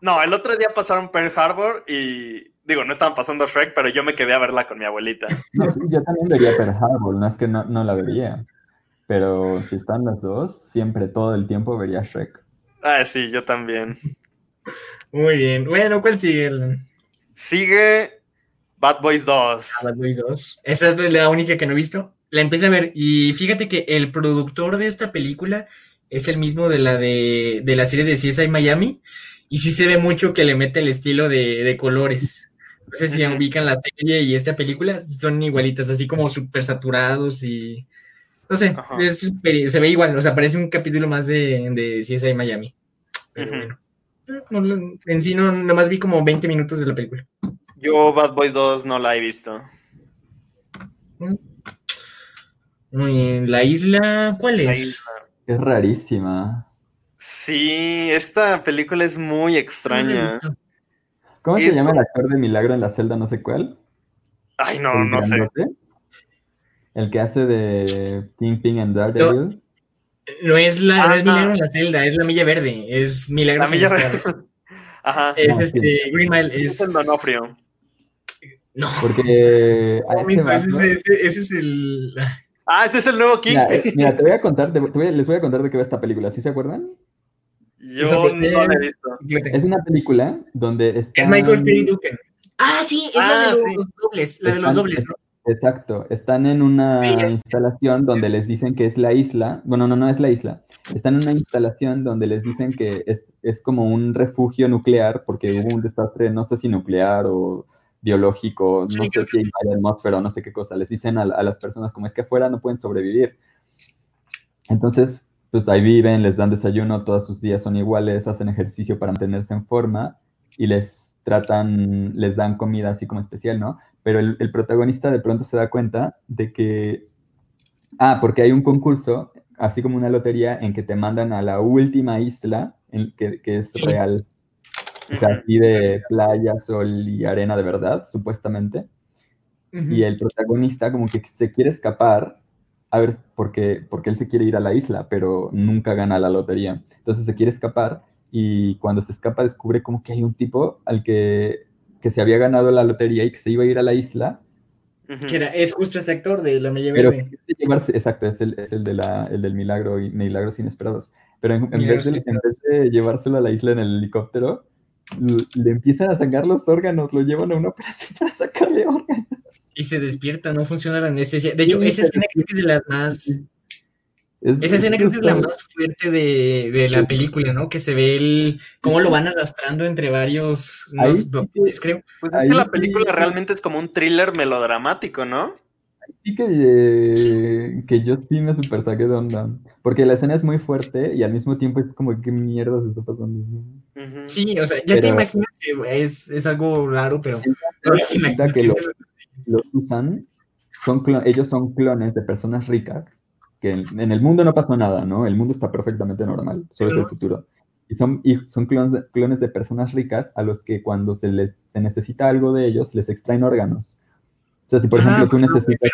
No, el otro día pasaron Pearl Harbor y. Digo, no estaban pasando Shrek, pero yo me quedé a verla con mi abuelita. No, sí, yo también vería Pearl Harbor, no es que no, no la vería. Pero si están las dos, siempre, todo el tiempo vería Shrek. Ah, sí, yo también. Muy bien. Bueno, ¿cuál sigue? Sigue Bad Boys 2. Ah, Bad Boys 2. Esa es la única que no he visto. La empecé a ver y fíjate que el productor de esta película es el mismo de la de, la serie de CSI Miami y sí se ve mucho que le mete el estilo de, colores. no sé si ubican la serie y esta película, son igualitas, así como súper saturados y. No sé, se ve igual, o sea, parece un capítulo más de, de CSI Miami. Pero bueno. En sí, no, nomás vi como 20 minutos de la película. Yo, Bad Boy 2, no la he visto. Muy bien, la isla, ¿cuál es? Es rarísima. Sí, esta película es muy extraña. ¿Cómo se llama el actor de Milagro en la celda, no sé cuál? Ay, no, no sé. El que hace de Kingpin and Daredevil. No, es, la, no es Milagro en la celda, es la Milla Verde. Es Milagro La Milla Verde. Ajá. Es este, Green Mile. Es, es el Donofrio. No. Porque. ese, ese, es el. Ah, ese es el nuevo King. Mira, eh, mira te voy a contar, te voy, les voy a contar de qué va esta película, ¿sí se acuerdan? Yo no la he visto. Es una película donde está... Es Michael Perry Duke. Ah, sí, es la de ah, los, dobles, la de los dobles, ¿no? Exacto, están en una instalación donde les dicen que es la isla, bueno, no, no es la isla, están en una instalación donde les dicen que es, es como un refugio nuclear porque hubo un desastre, no sé si nuclear o biológico, no sé si hay atmósfera o no sé qué cosa, les dicen a, las personas como es que afuera no pueden sobrevivir. Entonces, pues ahí viven, les dan desayuno, todos sus días son iguales, hacen ejercicio para mantenerse en forma y les tratan, les dan comida así como especial, ¿no? Pero el, protagonista de pronto se da cuenta de que, ah, porque hay un concurso, así como una lotería, en que te mandan a la última isla, en, que, que es real. O sea, aquí de playa, sol y arena de verdad, supuestamente. Y el protagonista como que se quiere escapar, a ver, porque, porque él se quiere ir a la isla, pero nunca gana la lotería. Entonces se quiere escapar y cuando se escapa descubre como que hay un tipo al que, que se había ganado la lotería y que se iba a ir a la isla. es justo ese actor de La Mella Verde. exacto, es, el, es el, de la, el del milagro y milagros inesperados. Pero en, vez de, en, vez de, llevárselo a la isla en el helicóptero, le empiezan a sacar los órganos, lo llevan a una operación para sacarle órganos. Y se despierta, no funciona la anestesia. De hecho, esa escena creo que es de las más. Esa escena creo que es la más fuerte de, de la película, ¿no? Que se ve el cómo lo van arrastrando entre varios doctores, creo. Pues es que la película realmente es como un thriller melodramático, ¿no? Sí que, que yo sí me super saqué de onda. Porque la escena es muy fuerte y al mismo tiempo es como, ¿qué mierda se está pasando? Sí, o sea, ya te imaginas que es, es algo raro, pero... que los usan, son ellos son clones de personas ricas, que en, el mundo no pasó nada, ¿no? El mundo está perfectamente normal, solo es el futuro. Y son, y son clones, de, clones de personas ricas a los que cuando se les se necesita algo de ellos, les extraen órganos. O sea, si por ejemplo tú necesitas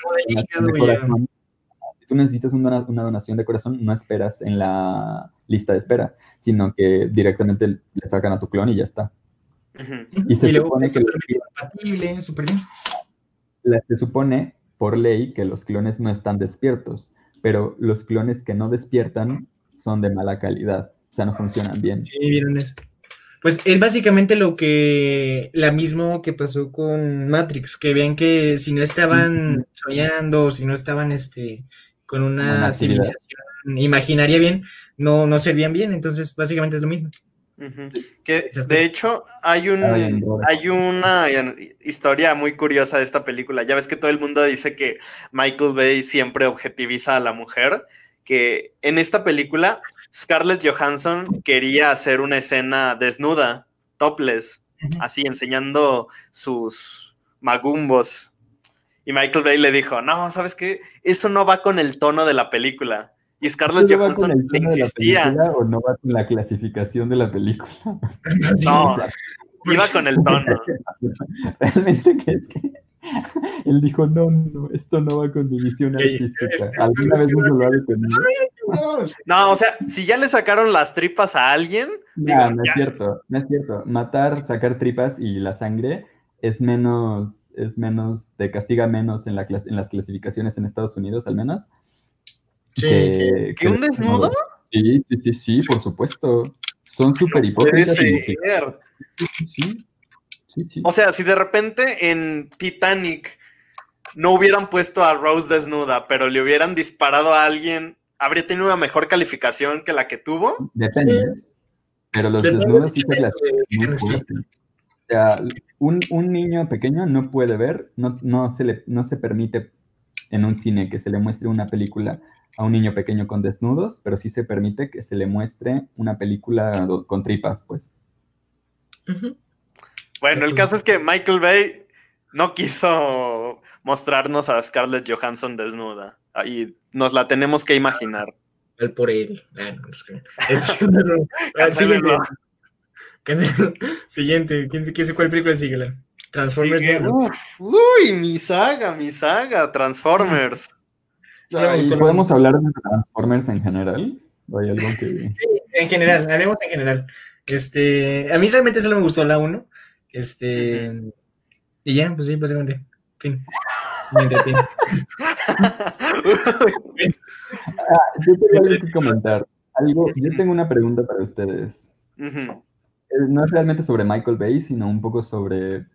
una corazón, si tú necesitas una, una, donación de corazón, no esperas en la lista de espera, sino que directamente le sacan a tu clon y ya está. Y se supone que compatible, bien. Se supone por ley que los clones no están despiertos, pero los clones que no despiertan son de mala calidad, o sea, no funcionan bien. Sí, vieron eso. Pues es básicamente lo que, la mismo que pasó con Matrix, que ven que si no estaban soñando, si no estaban este, con una, civilización imaginaria bien, no, no servían bien, entonces básicamente es lo mismo. Que de hecho hay un hay una historia muy curiosa de esta película. Ya ves que todo el mundo dice que Michael Bay siempre objetiviza a la mujer, que en esta película Scarlett Johansson quería hacer una escena desnuda, topless, así enseñando sus magumbos. Y Michael Bay le dijo, no, ¿sabes qué? Eso no va con el tono de la película. Y Scarlett Johansson le insistía. ¿O no va con la clasificación de la película? No, iba con el tono. Realmente que es que él dijo, no, no, esto no va con división artística. ¿Alguna vez no lo ha detenido? No, o sea, si ya le sacaron las tripas a alguien. No, no es cierto, no es cierto. Matar, sacar tripas y la sangre es menos, es menos, te castiga menos en, la, en las clasificaciones en Estados Unidos, al menos. Sí. ¿Que, un desnudo? Sí, sí, sí, sí, por supuesto. Son súper hipócritas. Sí, sí. O sea, si de repente en Titanic no hubieran puesto a Rose desnuda, pero le hubieran disparado a alguien, ¿habría tenido una mejor calificación que la que tuvo? Depende. Pero los desnudos sí se las muy O sea, un, niño pequeño no puede ver, no, no, se le, no se permite en un cine que se le muestre una película a un niño pequeño con desnudos, pero sí se permite que se le muestre una película con tripas, pues. Bueno, el caso es que Michael Bay no quiso mostrarnos a Scarlett Johansson desnuda y nos la tenemos que imaginar. El por él. Siguiente. ¿Quién, quién, cuál película sigue? Transformers. uy, mi saga, mi saga, Transformers. ¿Podemos hablar de Transformers en general? hay algo que... Sí, en general, hablemos en general. Este, a mí realmente solo me gustó la 1. Este, y ya, pues sí, básicamente. Fin. Me ah, yo tengo algo que comentar. Algo, yo tengo una pregunta para ustedes. Eh, no es realmente sobre Michael Bay, sino un poco sobre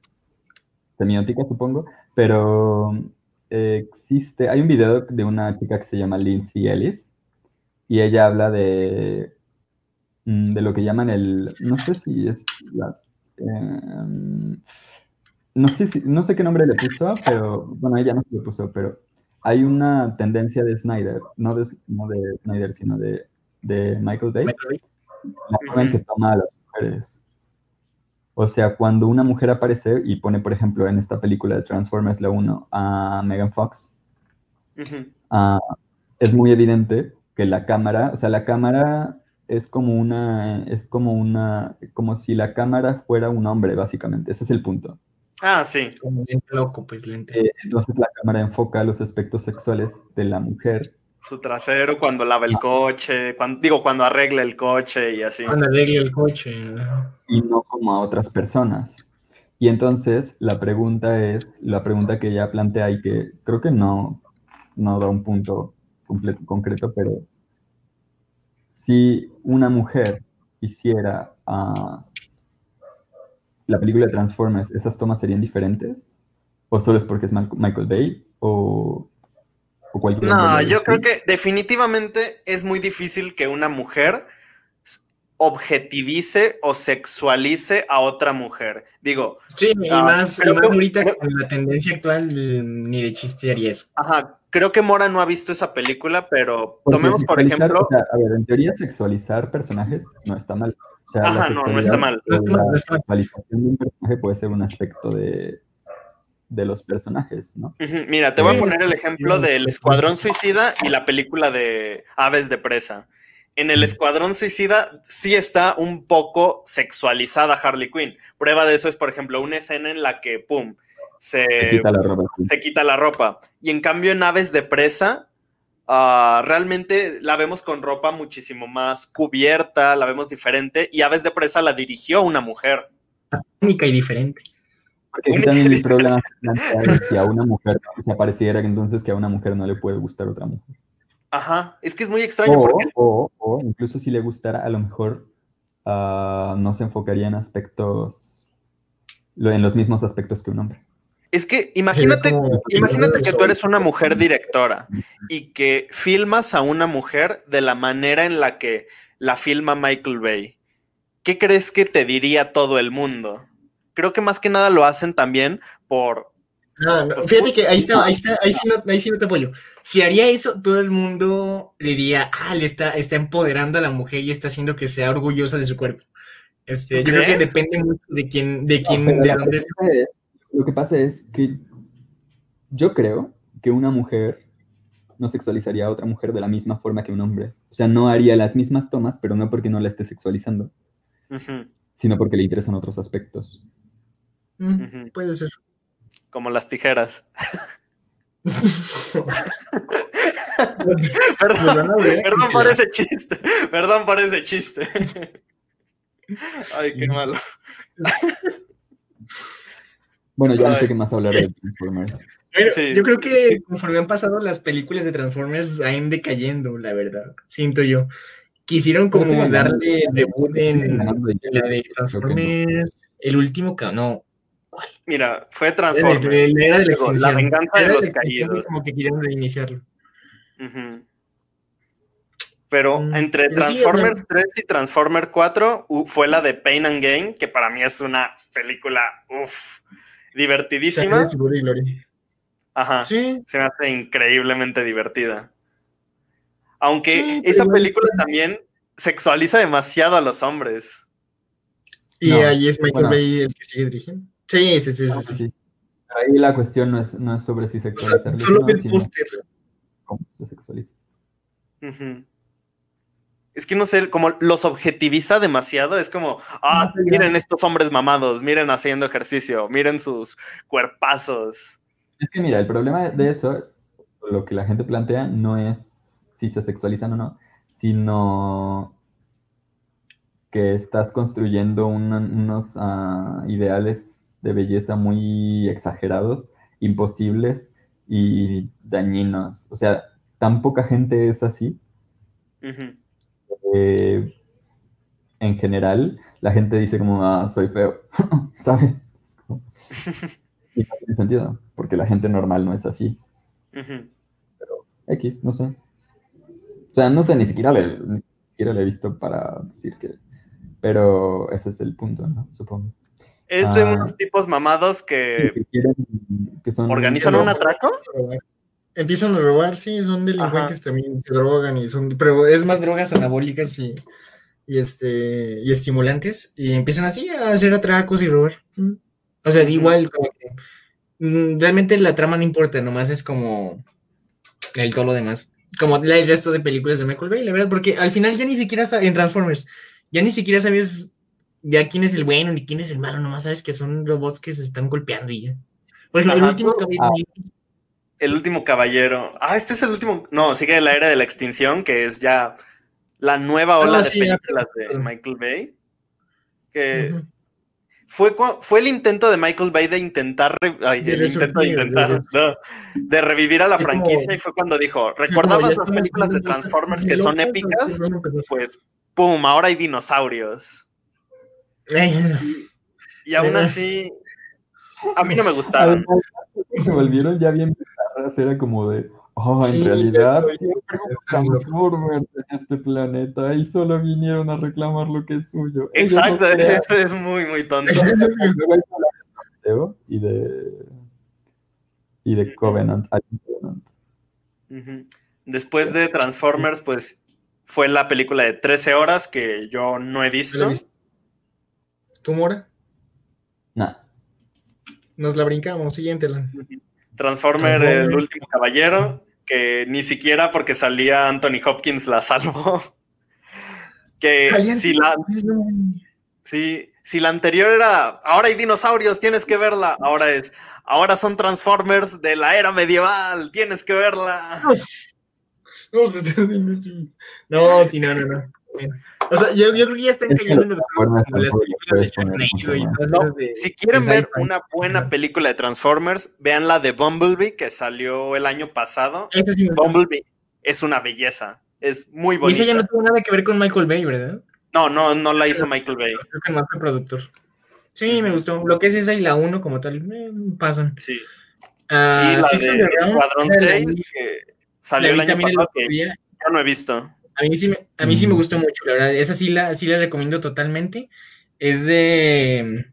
semiótica, supongo. Pero existe, hay un video de una chica que se llama Lindsay Ellis y ella habla de, mm, de lo que llaman el, no sé si es la, em, no sé, si, no sé qué nombre le puso, pero bueno, ella no se lo puso, pero hay una tendencia de Snyder, no de, no de Snyder, sino de, de Michael Bay, la forma en que toma a las mujeres. O sea, cuando una mujer aparece y pone, por ejemplo, en esta película de Transformers la 1 a Megan Fox, ah, es muy evidente que la cámara, o sea, la cámara es como una, es como una, como si la cámara fuera un hombre, básicamente. Ese es el punto. Ah, sí. Como loco, pues lente. Eh, entonces la cámara enfoca los aspectos sexuales de la mujer su trasero cuando lava el coche, cuando, digo, cuando arregla el coche y así. Cuando arregla el coche. Y no como a otras personas. Y entonces la pregunta es, la pregunta que ella plantea y que creo que no, no da un punto completo, concreto, pero si una mujer hiciera uh, la película de Transformers, ¿esas tomas serían diferentes? ¿O solo es porque es Michael Bay? ¿O no, yo creo que definitivamente es muy difícil que una mujer objetivice o sexualice a otra mujer. Digo. Sí, y ah, más, ahorita con la tendencia actual, ni de chiste haría eso. Ajá, creo que Mora no ha visto esa película, pero tomemos por ejemplo. a ver, en teoría, sexualizar personajes no está mal. Ajá, no, no está mal. La sexualización de un personaje puede ser un aspecto de, de los personajes, ¿no? Mira, te voy a poner el ejemplo del Escuadrón Suicida y la película de Aves de Presa. En el Escuadrón Suicida sí está un poco sexualizada Harley Quinn. Prueba de eso es, por ejemplo, una escena en la que, ¡pum!, se, quita la ropa. Y en cambio en Aves de Presa, ah, realmente la vemos con ropa muchísimo más cubierta, la vemos diferente, y Aves de Presa la dirigió una mujer. Única y diferente. Porque también el problema es que a una mujer se pareciera entonces que a una mujer no le puede gustar otra mujer. Ajá, es que es muy extraño. O, o, incluso si le gustara, a lo mejor ah, no se enfocaría en aspectos, en los mismos aspectos que un hombre. Es que imagínate, imagínate que tú eres una mujer directora y que filmas a una mujer de la manera en la que la filma Michael Bay. ¿Qué crees que te diría todo el mundo? Creo que más que nada lo hacen también por... No, pues, fíjate que ahí está, ahí está, ahí sí, no, ahí sí no te apoyo. Si haría eso, todo el mundo diría, ah, le está, está empoderando a la mujer y está haciendo que sea orgullosa de su cuerpo. Este, yo creo que depende mucho de quién, de quién, de dónde Lo que pasa es que yo creo que una mujer no sexualizaría a otra mujer de la misma forma que un hombre. O sea, no haría las mismas tomas, pero no porque no la esté sexualizando, sino porque le interesan otros aspectos. Puede ser. Como las tijeras. perdón, perdón por ese chiste. Perdón por ese chiste. Ay, qué malo. Bueno, ya no sé qué más hablar de Transformers. Yo creo que conforme han pasado las películas de Transformers, han decayendo, la verdad. Siento yo. Quisieron como darle reboot en, la de Transformers. El último, no, Mira, fue Transformers. la, venganza de los caídos. Como que querían reiniciarlo. Pero mm, entre Transformers 3 y Transformers 4 fue la de Pain and Gain, que para mí es una película, uff, divertidísima. Ajá. Sí. Se me hace increíblemente divertida. Aunque esa película también sexualiza demasiado a los hombres. Y ahí es Michael Bay el que sigue dirigiendo. Sí, sí, sí, sí, Ahí la cuestión no es, no es sobre si sexualiza. solo el póster. ¿Cómo se sexualiza? Es que no sé, como los objetiviza demasiado, es como, ah, miren estos hombres mamados, miren haciendo ejercicio, miren sus cuerpazos. Es que mira, el problema de eso, lo que la gente plantea, no es si se sexualizan o no, sino que estás construyendo unos ah, ideales de belleza muy exagerados, imposibles y dañinos. O sea, tan poca gente es así. Eh, en general, la gente dice como, ah, soy feo, ¿sabes? y no tiene sentido, porque la gente normal no es así. Pero X, no sé. O sea, no sé, ni siquiera le, ni siquiera le he visto para decir que pero ese es el punto, ¿no? Supongo. Es de ah, unos tipos mamados que, organizan un atraco. Empiezan a robar, sí, son delincuentes también, se drogan y son, pero es más drogas anabólicas y, este y estimulantes y empiezan así a hacer atracos y robar. Mm. O sea, igual como que mm, realmente la trama no importa, nomás es como el todo lo demás. Como el resto de películas de Michael Bay, la verdad, porque al final ya ni siquiera en Transformers ya ni siquiera sabes ya quién es el bueno ni quién es el malo, nomás sabes que son robots que se están golpeando y ya. Por ejemplo, el último caballero. Ah. El último caballero. Ah, este es el último. No, sigue la era de la extinción, que es ya la nueva ola ah, de películas de Michael Bay. Que fue, fue el intento de Michael Bay de intentar. el intento de intentar. de revivir a la franquicia, y fue cuando dijo: ¿Recordabas las películas de Transformers que son épicas? Pues ¡pum! Ahora hay dinosaurios. Y, aún así, a mí no me gustaron. Se volvieron ya bien bizarras, era como de, oh, en realidad siempre Transformers en este planeta y solo vinieron a reclamar lo que es suyo. Exacto, eso es muy, muy tonto. y de y de Covenant. Después de Transformers, pues fue la película de 13 horas que yo no he visto. ¿Tú, Mora? No. Nos la brincamos, siguiente. Transformer, el último caballero, que ni siquiera porque salía Anthony Hopkins la salvó. que si la, si la anterior era, ahora hay dinosaurios, tienes que verla. Ahora es, ahora son Transformers de la era medieval, tienes que verla. No, sí, no, no, no. O sea, yo, creo que ya están cayendo en las películas de Si quieren ver una buena película de Transformers, vean la de Bumblebee que salió el año pasado. Bumblebee es una belleza, es muy bonita. Y esa ya no tuvo nada que ver con Michael Bay, ¿verdad? No, no, no la hizo Michael Bay. Creo que más fue productor. Sí, me gustó. Lo que es esa y la 1 como tal, eh, pasan. Sí. Uh, y la Six de Cuadrón 6, que Salió el año pasado que ya no he visto. A mí, sí me, a mí sí me mm. gustó mucho, la verdad. Esa sí la, sí la recomiendo totalmente. Es de.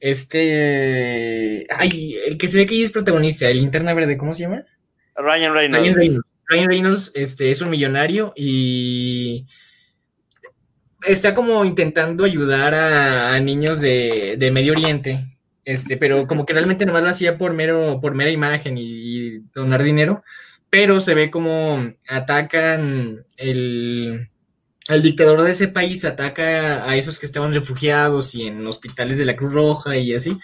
Este. Ay, el que se ve que es protagonista, el linterna verde, ¿cómo se llama? Ryan Reynolds. Ryan Reynolds, este, es un millonario y está como intentando ayudar a, niños de, de, Medio Oriente, este, pero como que realmente nomás lo hacía por mero, por mera imagen y donar dinero pero se ve como atacan el, el dictador de ese país, ataca a esos que estaban refugiados y en hospitales de la Cruz Roja y así.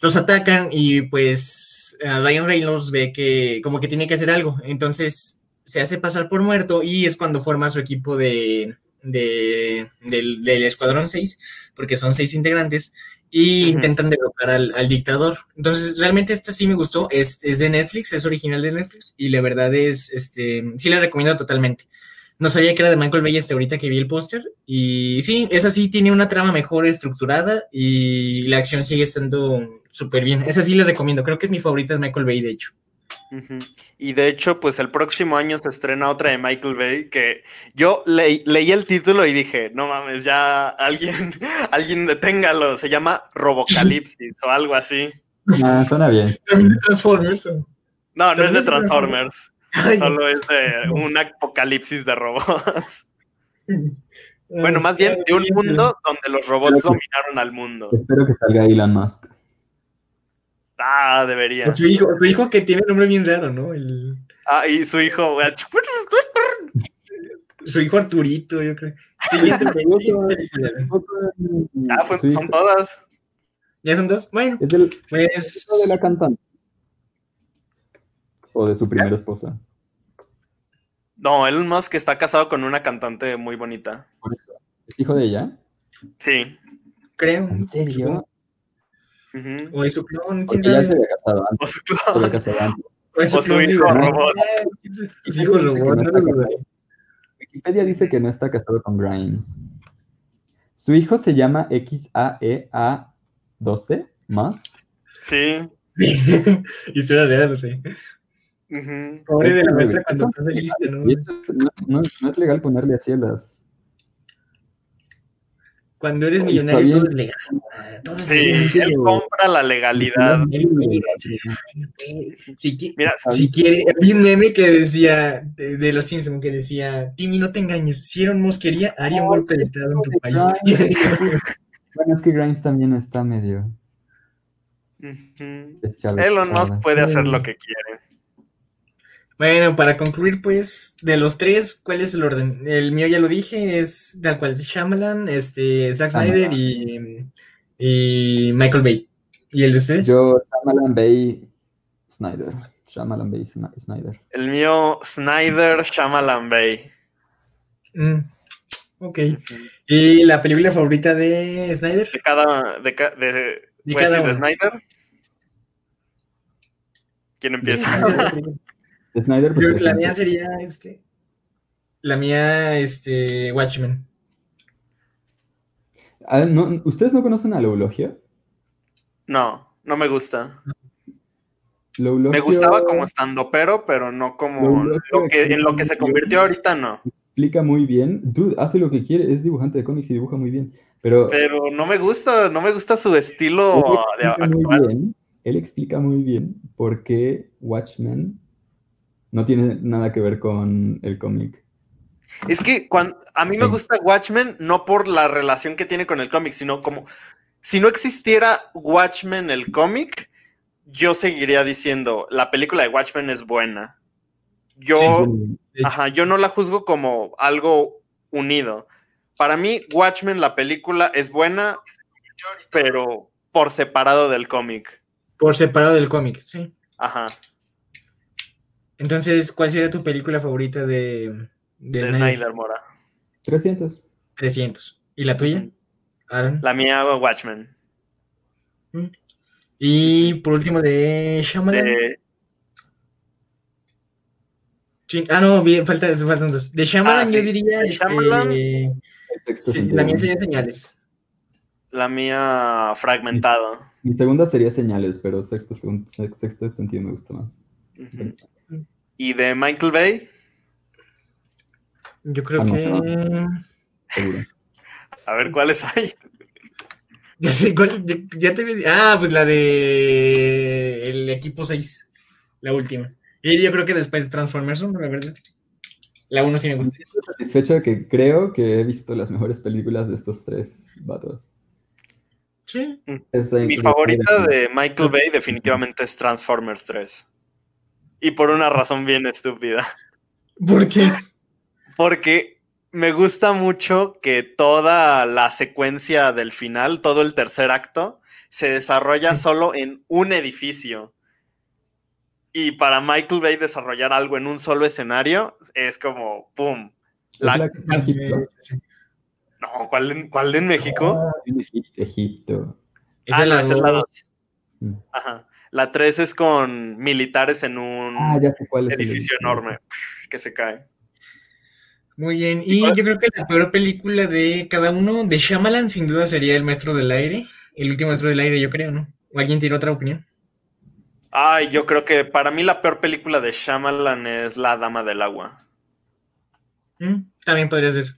Los atacan y pues Ryan Reynolds ve que como que tiene que hacer algo. Entonces se hace pasar por muerto y es cuando forma su equipo de, del, del, Escuadrón 6, porque son seis integrantes y intentan derrocar al, dictador. Entonces, realmente esta sí me gustó, es, es, de Netflix, es original de Netflix y la verdad es, este, sí la recomiendo totalmente. No sabía que era de Michael Bay hasta ahorita que vi el póster y sí, esa sí tiene una trama mejor estructurada y la acción sigue estando súper bien. Esa sí la recomiendo, creo que es mi favorita de Michael Bay, de hecho. Y de hecho, pues el próximo año se estrena otra de Michael Bay que yo leí el título y dije, no mames, ya alguien, alguien deténgalo. Se llama Robocalipsis o algo así. Ah, suena bien. También de Transformers. No, no es de Transformers. Solo es de un apocalipsis de robots. bueno, más bien de un mundo donde los robots dominaron al mundo. Espero que salga Elon Musk. Ah, debería. su hijo, su hijo que tiene un nombre bien raro, ¿no? El... Ah, y su hijo. su hijo Arturito, yo creo. ah, pues son todas. ¿Ya son dos? Bueno, es el pues... de la cantante. O de su primera esposa. No, Elon Musk está casado con una cantante muy bonita. ¿Es hijo de ella? Sí. Creo. ¿En serio? O es su clon. ¿quién ya se había casado antes. O su clon. O, su, hijo robot. Su hijo robot, no Wikipedia dice que no está casado con Grimes. Su hijo se llama XAEA12 más. Sí. Historia real, no sé. Pobre de la maestra cuando estás lista, ¿no? ¿no? No, es legal ponerle así a las. Cuando eres millonario todo es legal. Todo es sí, él compra la legalidad. Si, Mira, si quiere, vi un meme que decía, de, los Simpsons, que decía, Timmy, no te engañes, si Elon Musk quería, haría un golpe de estado en tu país. bueno, es que Grimes también está medio... Elon Musk puede hacer lo que quiere. Bueno, para concluir, pues, de los tres, ¿cuál es el orden? El mío ya lo dije, es tal cual, Shyamalan, este, Zack Snyder y, y, Michael Bay. ¿Y el de ustedes? Yo, Shyamalan, Bay, Snyder. Shyamalan, Bay, Snyder. El mío, Snyder, Shyamalan, Bay. Mm, ok. ¿Y la película favorita de Snyder? De cada, de, de, de, de Snyder. ¿Quién empieza? Snyder. Yo, la mía sería este. La mía, este, Watchmen. Ah, ¿Ustedes no conocen a la eulogia? No, no me gusta. Me gustaba como estando pero, pero no como lo que, en lo que se convirtió ahorita, no. Explica muy bien. Dude, hace lo que quiere, es dibujante de cómics y dibuja muy bien. Pero, pero no me gusta, no me gusta su estilo de actuar. él explica muy bien por qué Watchmen no tiene nada que ver con el cómic. Es que cuando, a mí me gusta Watchmen no por la relación que tiene con el cómic, sino como si no existiera Watchmen el cómic, yo seguiría diciendo la película de Watchmen es buena. Yo, ajá, yo no la juzgo como algo unido. Para mí, Watchmen, la película, es buena, pero por separado del cómic. Por separado del cómic, sí. Ajá. Entonces, ¿cuál sería tu película favorita de, de, Snyder? Mora? 300. 300. ¿Y la tuya? Aaron? La mía, Watchmen. Mm. Y por último, de Shyamalan. Ah, no, bien, falta, faltan dos. De Shyamalan, ah, yo diría. Este, la mía sería Señales. La mía, Fragmentado. Mi segunda sería Señales, pero sexto, sexto sentido me gusta más. ¿Y de Michael Bay? Yo creo que. A ver cuáles hay. Ya sé cuál. Ya, te Ah, pues la de. El equipo 6. La última. Y yo creo que después de Transformers, la verdad. La 1 sí me gusta. Estoy satisfecho de que creo que he visto las mejores películas de estos tres vatos. Sí. Mi favorita de Michael Bay definitivamente es Transformers 3 y por una razón bien estúpida. ¿Por qué? Porque me gusta mucho que toda la secuencia del final, todo el tercer acto, se desarrolla solo en un edificio. Y para Michael Bay desarrollar algo en un solo escenario es como, ¡pum! La... no, ¿cuál en, cuál en México? Ah, Egipto. Ah, no, es la 2. Mm. Ajá. La 3 es con militares en un ah, edificio enorme que se cae. Muy bien. Y yo creo que la peor película de cada uno, de Shyamalan, sin duda sería El Maestro del Aire. El último Maestro del Aire, yo creo, ¿no? ¿O alguien tiene otra opinión? Ay, yo creo que para mí la peor película de Shyamalan es La Dama del Agua. Mm, también podría ser.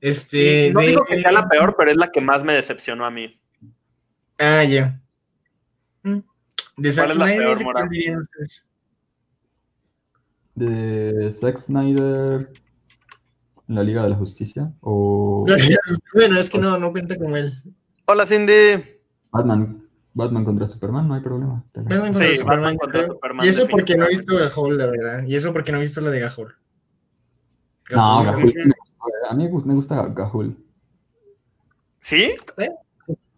Este, no digo que sea la peor, pero es la que más me decepcionó a mí. Ah, ya. Mm. ¿De ¿Cuál es la peor, Mora? De Zack Snyder, la Liga de la Justicia, o... bueno, es que no, no cuenta con él. Hola, Cindy. Batman. Batman contra Superman, no hay problema. Batman contra sí, Superman, Batman contra Superman. Y eso porque no he visto Gahul, la verdad. Y eso porque no he visto la de Gahul. No, Gahul, a mí me gusta Gahul. ¿Sí? ¿Eh?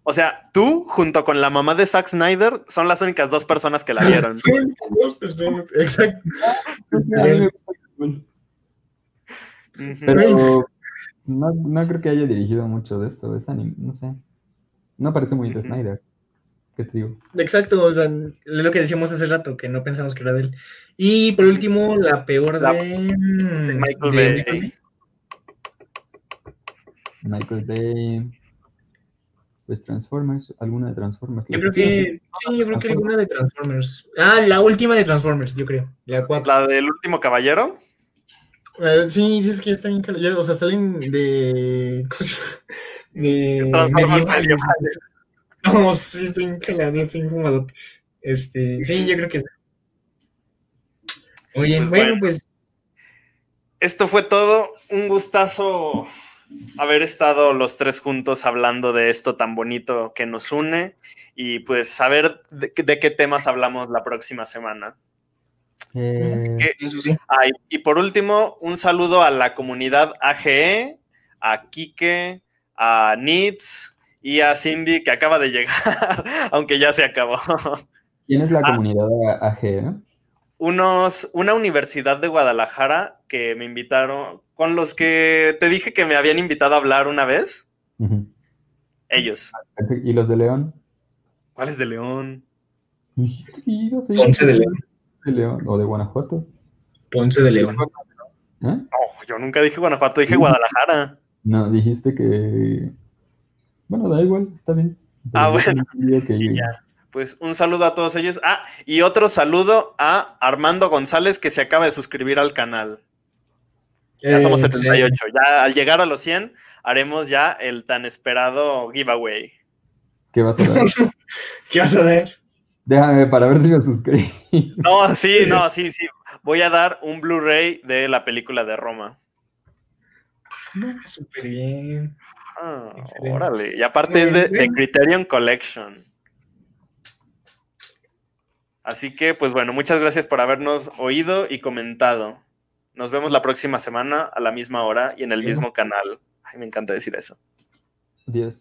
O sea, tú junto con la mamá de Zack Snyder son las únicas dos personas que la vieron. dos personas, exacto. Pero no, no, creo que haya dirigido mucho de eso, es anime, no sé. No parece muy de Snyder. ¿Qué te digo? Exacto, o sea, es lo que decíamos hace rato, que no pensamos que era de él. Y por último, la peor de, Michael Bay. Michael Bay. Pues Transformers, alguna de Transformers. Yo creo que, sí, yo creo que alguna de Transformers. Ah, la última de Transformers, yo creo. La, ¿La del último caballero. Uh, sí, dices que ya está bien O sea, salen de. ¿Cómo se llama? De. Transformers medievales. No, sí, estoy encalado, estoy incómodo. Este, sí, yo creo que sí. Oye, pues bueno, pues. Esto fue todo. Un gustazo haber estado los tres juntos hablando de esto tan bonito que nos une y pues saber de, qué temas hablamos la próxima semana. Eh, y por último, un saludo a la comunidad AGE, a Kike, a Nitz y a Cindy que acaba de llegar, aunque ya se acabó. ¿Quién es la ah. comunidad AGE? Unos, una universidad de Guadalajara que me invitaron, con los que te dije que me habían invitado a hablar una vez. Ellos. ¿Y los de León? ¿Cuáles de León? Ponce de León. de León. ¿O de Guanajuato? Ponce de León. ¿Eh? No, yo nunca dije Guanajuato, dije Guadalajara. No, dijiste que. Bueno, da igual, está bien. ah, bueno. Pues un saludo a todos ellos. Ah, y otro saludo a Armando González que se acaba de suscribir al canal. Ya somos 78. Eh, ya al llegar a los 100 haremos ya el tan esperado giveaway. ¿Qué vas a dar? ¿Qué vas a dar? Déjame para ver si me suscribí. No, sí, no, sí, sí. Voy a dar un Blu-ray de la película de Roma. Súper bien. Ah, órale. Y aparte es de, de, Criterion Collection. Así que, pues bueno, muchas gracias por habernos oído y comentado. Nos vemos la próxima semana a la misma hora y en el mismo canal. Ay, me encanta decir eso. Adiós.